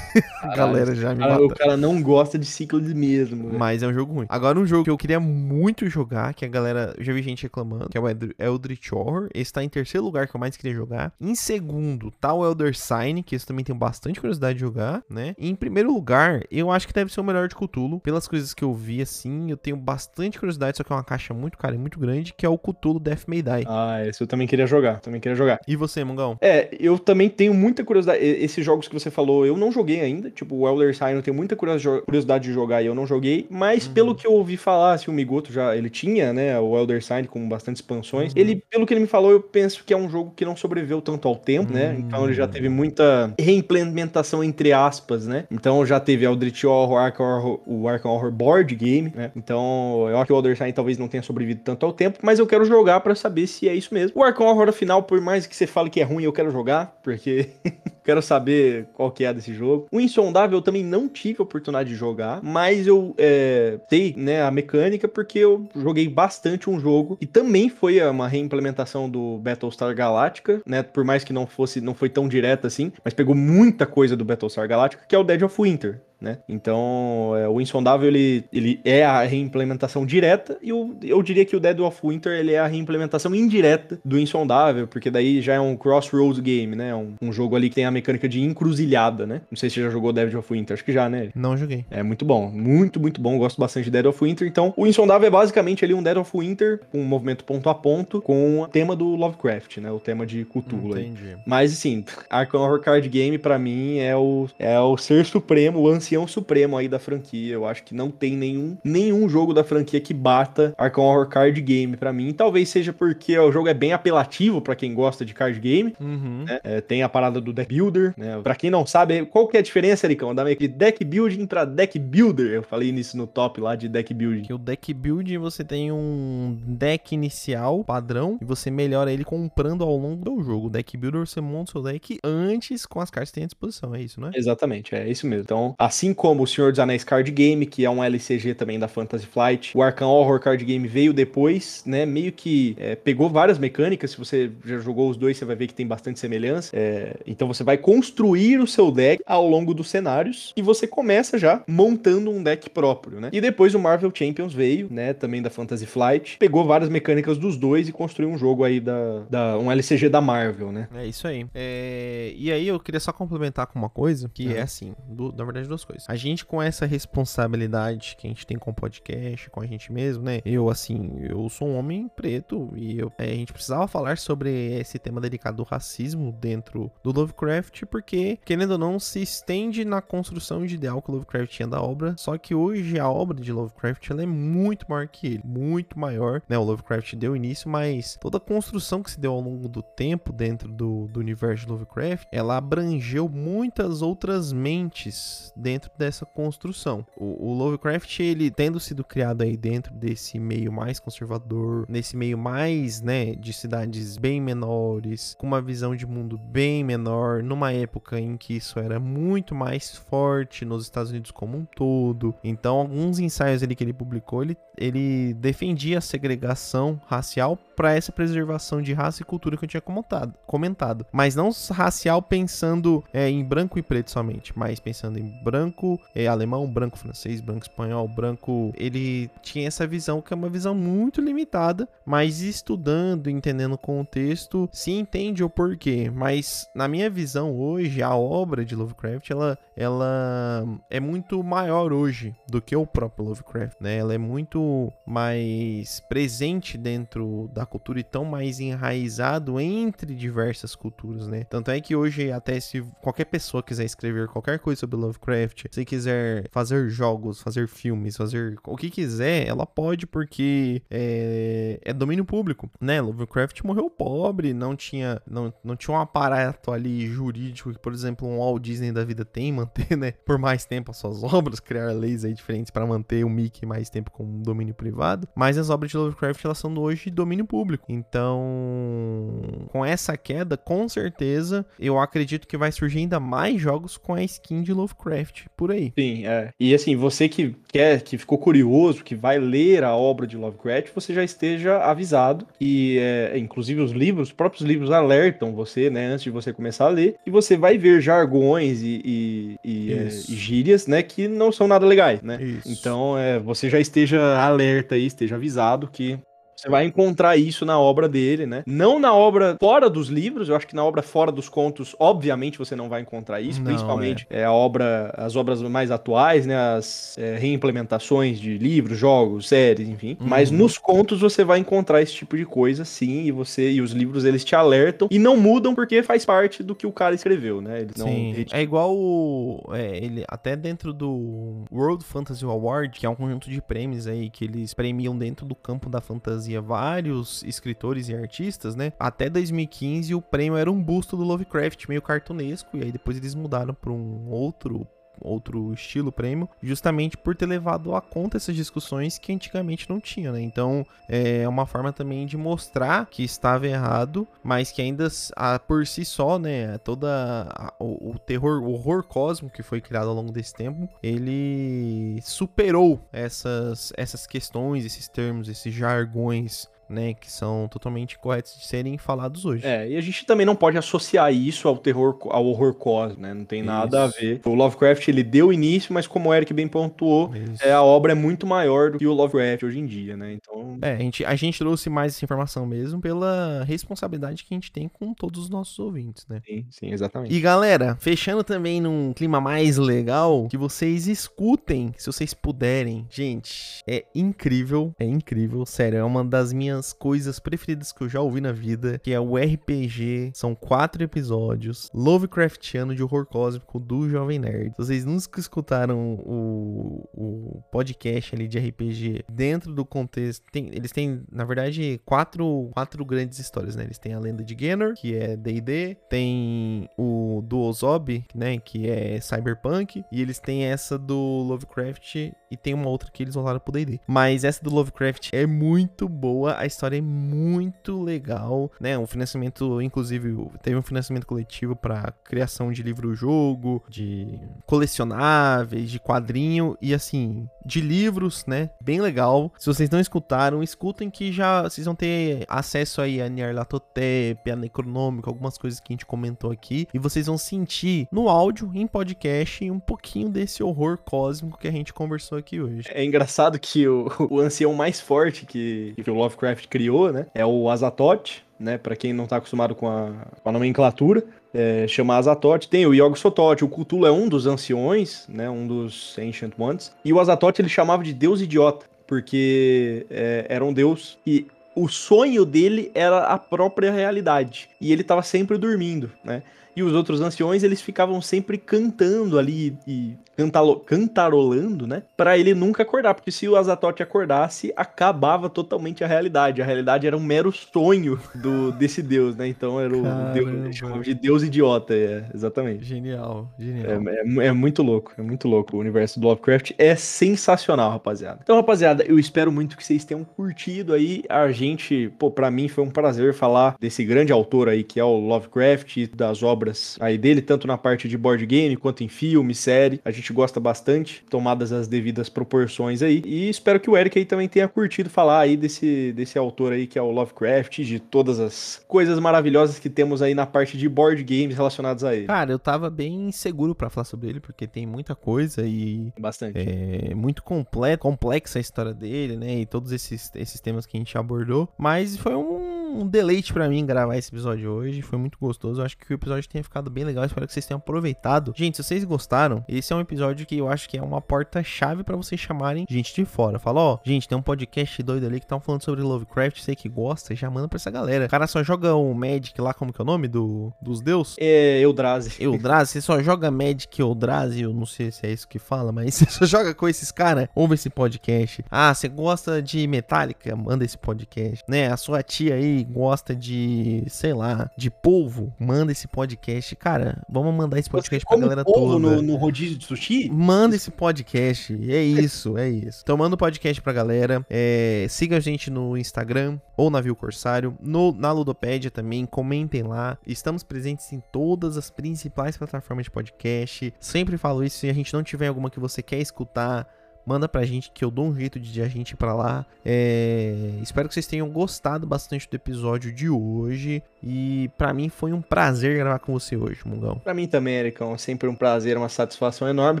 a galera já me. O cara não gosta de Cyclades mesmo. Mas é um jogo ruim. Agora, um jogo que eu queria muito jogar, que a galera. Já vi gente reclamando, que é o Eldritch Horror. Esse tá em terceiro lugar que eu mais queria jogar. Em segundo, tá o Elder Sign, que esse também tenho bastante curiosidade de jogar, né? E em primeiro lugar, eu acho que deve ser o melhor de Cthulhu. Pelas coisas que eu vi, assim, eu tenho bastante curiosidade, só que é uma caixa muito cara e muito grande, que é o Cthulhu Death May Die. Ah, esse eu também queria jogar. Também queria jogar. E você, Mungão? É, eu também tenho muita curiosidade. Esses jogos que você falou, eu não joguei ainda. Tipo, o Elder Sign eu tenho muita curiosidade de jogar e eu não joguei. Mas uhum. pelo que eu ouvi falar, assim, o Migoto já ele tinha, né, o Elder Sign com bastante expansões. Uhum. Ele, pelo que ele me falou, eu penso que é um jogo que não sobreviveu tanto ao tempo, né? uhum. né? Então ele já teve muita reimplementação entre aspas, né? Então já teve Eldritch Horror, Arkham Horror o Arkham Horror Board Game, né? Então eu acho que o Elder Sign talvez não tenha sobrevivido tanto ao tempo, mas eu quero jogar para saber se é isso mesmo. O Arkham Horror, afinal, por mais que você fale que é ruim, eu quero jogar, porque quero saber qual que é desse jogo. O Insondável eu também não tive a oportunidade de jogar, mas eu é, sei, né, a mecânica porque eu joguei bastante um jogo e também foi uma reimplementação do Battlestar Galactica, né, por mais que não fosse, não foi tão direta assim, mas pegou muita coisa do Battlestar Galactica, que é o Dead of Winter né? Então, é, o Insondável, ele, ele é a reimplementação direta e o, eu diria que o Dead of Winter, ele é a reimplementação indireta do Insondável, porque daí já é um crossroads game, né? Um, um jogo ali que tem a mecânica de encruzilhada, né? Não sei se você já jogou Dead of Winter, acho que já, né? Não joguei. É muito bom, muito, muito bom, gosto bastante de Dead of Winter. Então, o Insondável é basicamente ali um Dead of Winter com um movimento ponto a ponto com o tema do Lovecraft, né? O tema de Cthulhu. Entendi. Aí. Mas, assim, Arkham Horror Card Game, para mim, é o, é o ser supremo, o ancião supremo aí da franquia. Eu acho que não tem nenhum, nenhum jogo da franquia que bata Arkham Horror Card Game para mim. Talvez seja porque o jogo é bem apelativo para quem gosta de card game. Uhum. Né? É, tem a parada do deck builder, né? Pra quem não sabe, qual que é a diferença, Ericão? Da de deck building pra deck builder. Eu falei nisso no top lá de deck building. Que o deck building você tem um deck inicial padrão e você melhora ele comprando ao longo do jogo. O deck builder você monta o seu deck antes com as cartas que tem à disposição. É isso, né? Exatamente, é isso mesmo. Então, assim assim como o Senhor dos Anéis Card Game, que é um LCG também da Fantasy Flight. O Arkham Horror Card Game veio depois, né? Meio que é, pegou várias mecânicas. Se você já jogou os dois, você vai ver que tem bastante semelhança. É, então você vai construir o seu deck ao longo dos cenários e você começa já montando um deck próprio, né? E depois o Marvel Champions veio, né? Também da Fantasy Flight. Pegou várias mecânicas dos dois e construiu um jogo aí da, da um LCG da Marvel, né? É isso aí. É... E aí eu queria só complementar com uma coisa que é assim, do, na verdade duas coisas. A gente com essa responsabilidade que a gente tem com o podcast, com a gente mesmo, né? Eu, assim, eu sou um homem preto e eu, é, a gente precisava falar sobre esse tema delicado do racismo dentro do Lovecraft, porque, querendo ou não, se estende na construção de ideal que o Lovecraft tinha da obra. Só que hoje a obra de Lovecraft ela é muito maior que ele, muito maior, né? O Lovecraft deu início, mas toda a construção que se deu ao longo do tempo dentro do, do universo de Lovecraft, ela abrangeu muitas outras mentes dentro dentro dessa construção. O, o, Lovecraft, ele tendo sido criado aí dentro desse meio mais conservador, nesse meio mais, né, de cidades bem menores, com uma visão de mundo bem menor, numa época em que isso era muito mais forte nos Estados Unidos como um todo. Então, alguns ensaios ali que ele publicou, ele, ele defendia a segregação racial para essa preservação de raça e cultura que eu tinha comentado, comentado. mas não racial pensando é, em branco e preto somente, mas pensando em branco branco é, alemão, branco francês, branco espanhol, branco. Ele tinha essa visão que é uma visão muito limitada, mas estudando, entendendo o contexto, se entende o porquê. Mas na minha visão hoje, a obra de Lovecraft ela, ela é muito maior hoje do que o próprio Lovecraft, né? Ela é muito mais presente dentro da cultura e tão mais enraizado entre diversas culturas, né? Tanto é que hoje até se qualquer pessoa quiser escrever qualquer coisa sobre Lovecraft, se quiser fazer jogos, fazer filmes, fazer o que quiser, ela pode, porque é, é domínio público, né? Lovecraft morreu pobre, não tinha, não, não tinha um aparato ali jurídico que, por exemplo, um Walt Disney da vida tem, manter, né, por mais tempo as suas obras, criar leis aí diferentes para manter o Mickey mais tempo com domínio privado, mas as obras de Lovecraft elas são hoje domínio público. Então, com essa queda, com certeza, eu acredito que vai surgir ainda mais jogos com a skin de Lovecraft por aí. Sim, é. E assim, você que quer, que ficou curioso, que vai ler a obra de Lovecraft, você já esteja avisado. E, é, inclusive, os livros, os próprios livros alertam você, né, antes de você começar a ler, e você vai ver jargões e, e, e, é, e gírias, né, que não são nada legais, né? Isso. Então, é, você já esteja alerta aí, esteja avisado que você vai encontrar isso na obra dele, né? Não na obra fora dos livros, eu acho que na obra fora dos contos, obviamente você não vai encontrar isso, não, principalmente é. é. a obra, as obras mais atuais, né? As é, reimplementações de livros, jogos, séries, enfim. Uhum. Mas nos contos você vai encontrar esse tipo de coisa, sim, e você e os livros eles te alertam e não mudam porque faz parte do que o cara escreveu, né? Eles sim. Não... É igual o, é, ele até dentro do World Fantasy Award, que é um conjunto de prêmios aí que eles premiam dentro do campo da fantasia vários escritores e artistas, né? Até 2015 o prêmio era um busto do Lovecraft, meio cartunesco, e aí depois eles mudaram para um outro outro estilo prêmio, justamente por ter levado a conta essas discussões que antigamente não tinha, né? Então é uma forma também de mostrar que estava errado, mas que ainda a, por si só, né, toda a, o, o, terror, o horror cósmico que foi criado ao longo desse tempo, ele superou essas essas questões, esses termos, esses jargões né, que são totalmente corretos de serem falados hoje. É, e a gente também não pode associar isso ao terror, ao horror cósmico, né? Não tem isso. nada a ver. O Lovecraft ele deu início, mas como o Eric bem pontuou, é, a obra é muito maior do que o Lovecraft hoje em dia, né? Então. É, a gente, a gente trouxe mais essa informação mesmo pela responsabilidade que a gente tem com todos os nossos ouvintes, né? Sim, sim, exatamente. E galera, fechando também num clima mais legal, que vocês escutem, se vocês puderem. Gente, é incrível, é incrível, sério, é uma das minhas minhas coisas preferidas que eu já ouvi na vida, que é o RPG. São quatro episódios Lovecraftiano de horror cósmico do Jovem Nerd. Vocês nunca escutaram o, o podcast ali de RPG dentro do contexto, tem, eles têm, na verdade, quatro, quatro grandes histórias, né? Eles têm a lenda de Genor, que é D&D, tem o do Ozob, né, que é Cyberpunk, e eles têm essa do Lovecraft e tem uma outra que eles usaram pro D&D. Mas essa do Lovecraft é muito boa, a história é muito legal, né? Um financiamento, inclusive, teve um financiamento coletivo para criação de livro-jogo, de colecionáveis, de quadrinho e assim, de livros, né? Bem legal. Se vocês não escutaram, escutem que já vocês vão ter acesso aí a Nyarlathotep, a Necronômico, algumas coisas que a gente comentou aqui e vocês vão sentir no áudio, em podcast, um pouquinho desse horror cósmico que a gente conversou aqui hoje. É engraçado que o, o ancião mais forte que, que o Lovecraft criou, né? É o Azatoth, né? Para quem não tá acostumado com a, com a nomenclatura, é, chama Azatoth. Tem o Yog Sothoth, o Cthulhu é um dos anciões, né? Um dos Ancient Ones. E o Azatoth ele chamava de Deus idiota, porque é, era um deus e o sonho dele era a própria realidade. E ele estava sempre dormindo, né? E os outros anciões, eles ficavam sempre cantando ali e cantalo, cantarolando, né? Para ele nunca acordar, porque se o Azatoth acordasse, acabava totalmente a realidade. A realidade era um mero sonho do, desse deus, né? Então era o deus, de deus idiota, é, exatamente. Genial, genial. É, é, é, muito louco, é muito louco. O universo do Lovecraft é sensacional, rapaziada. Então, rapaziada, eu espero muito que vocês tenham curtido aí. A gente, pô, pra mim foi um prazer falar desse grande autor aí que é o Lovecraft, das obras aí dele, tanto na parte de board game quanto em filme, série. A gente gente gosta bastante, tomadas as devidas proporções aí. E espero que o Eric aí também tenha curtido falar aí desse, desse autor aí que é o Lovecraft, de todas as coisas maravilhosas que temos aí na parte de board games relacionados a ele. Cara, eu tava bem seguro para falar sobre ele, porque tem muita coisa e. Bastante. É muito completo, complexa a história dele, né? E todos esses, esses temas que a gente abordou. Mas foi um um deleite para mim gravar esse episódio hoje. Foi muito gostoso. Eu acho que o episódio tenha ficado bem legal. Espero que vocês tenham aproveitado. Gente, se vocês gostaram, esse é um episódio que eu acho que é uma porta-chave para vocês chamarem gente de fora. Fala, ó, gente, tem um podcast doido ali que estão falando sobre Lovecraft. Sei que gosta, já manda pra essa galera. O cara só joga o Magic lá, como que é o nome do, dos deus? É Eldrazi. Eldrazi, você só joga Magic Eldrazi, eu não sei se é isso que fala, mas você só joga com esses caras, ouve esse podcast. Ah, você gosta de Metallica? Manda esse podcast. Né, a sua tia aí gosta de, sei lá, de polvo, manda esse podcast. Cara, vamos mandar esse podcast pra galera polvo toda. no, no rodízio de sushi? Manda esse podcast. É isso, é isso. Então manda o podcast pra galera. É, siga a gente no Instagram ou Navio Corsário. No, na Ludopédia também. Comentem lá. Estamos presentes em todas as principais plataformas de podcast. Sempre falo isso. Se a gente não tiver alguma que você quer escutar. Manda pra gente que eu dou um jeito de a gente ir pra lá. É, Espero que vocês tenham gostado bastante do episódio de hoje. E pra mim foi um prazer gravar com você hoje, Mungão. Pra mim também, Ericão, é sempre um prazer, uma satisfação enorme,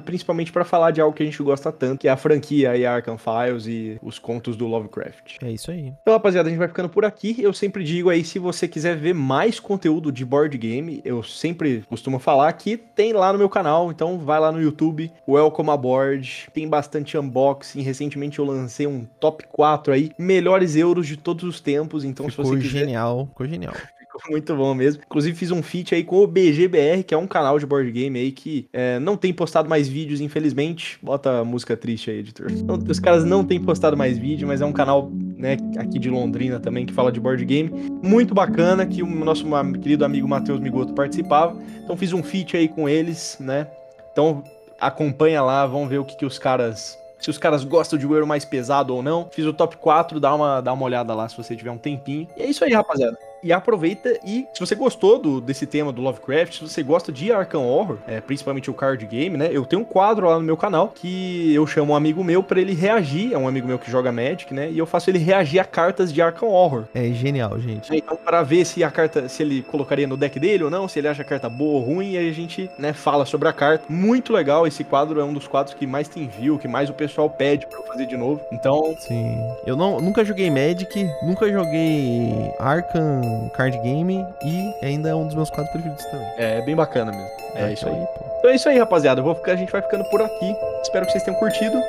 principalmente pra falar de algo que a gente gosta tanto, que é a franquia aí Arkham Files e os contos do Lovecraft. É isso aí. Então, rapaziada, a gente vai ficando por aqui. Eu sempre digo aí, se você quiser ver mais conteúdo de board game, eu sempre costumo falar que tem lá no meu canal. Então, vai lá no YouTube, Welcome Aboard. Tem bastante unboxing. Recentemente eu lancei um top 4 aí, melhores euros de todos os tempos. Então, Ficou se você quiser genial, ficou genial. Ficou muito bom mesmo. Inclusive fiz um feat aí com o BGBR, que é um canal de board game aí que é, não tem postado mais vídeos, infelizmente. Bota a música triste aí, editor. Os caras não têm postado mais vídeo, mas é um canal, né, aqui de Londrina também, que fala de board game. Muito bacana, que o nosso querido amigo Matheus Migoto participava. Então fiz um feat aí com eles, né? Então acompanha lá, vamos ver o que, que os caras se os caras gostam de euro mais pesado ou não. Fiz o top 4, dá uma, dá uma olhada lá se você tiver um tempinho. E é isso aí, rapaziada. E aproveita e se você gostou do, desse tema do Lovecraft, se você gosta de Arkham Horror, é, principalmente o card game, né? Eu tenho um quadro lá no meu canal que eu chamo um amigo meu pra ele reagir, é um amigo meu que joga Magic, né? E eu faço ele reagir a cartas de Arkham Horror. É genial, gente. Então, para ver se a carta, se ele colocaria no deck dele ou não, se ele acha a carta boa ou ruim, e aí a gente, né, fala sobre a carta. Muito legal, esse quadro é um dos quadros que mais tem view, que mais o pessoal pede pra eu fazer de novo. Então, Sim. Eu não, nunca joguei Magic, nunca joguei Arkham Card Game e ainda é um dos meus quadros preferidos também. é bem bacana mesmo. É isso aí. pô. Então é isso aí, rapaziada. Eu vou ficar, a gente vai ficando por aqui. Espero que vocês tenham curtido.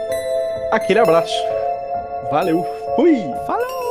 Aquele abraço. Valeu. Fui! Falou!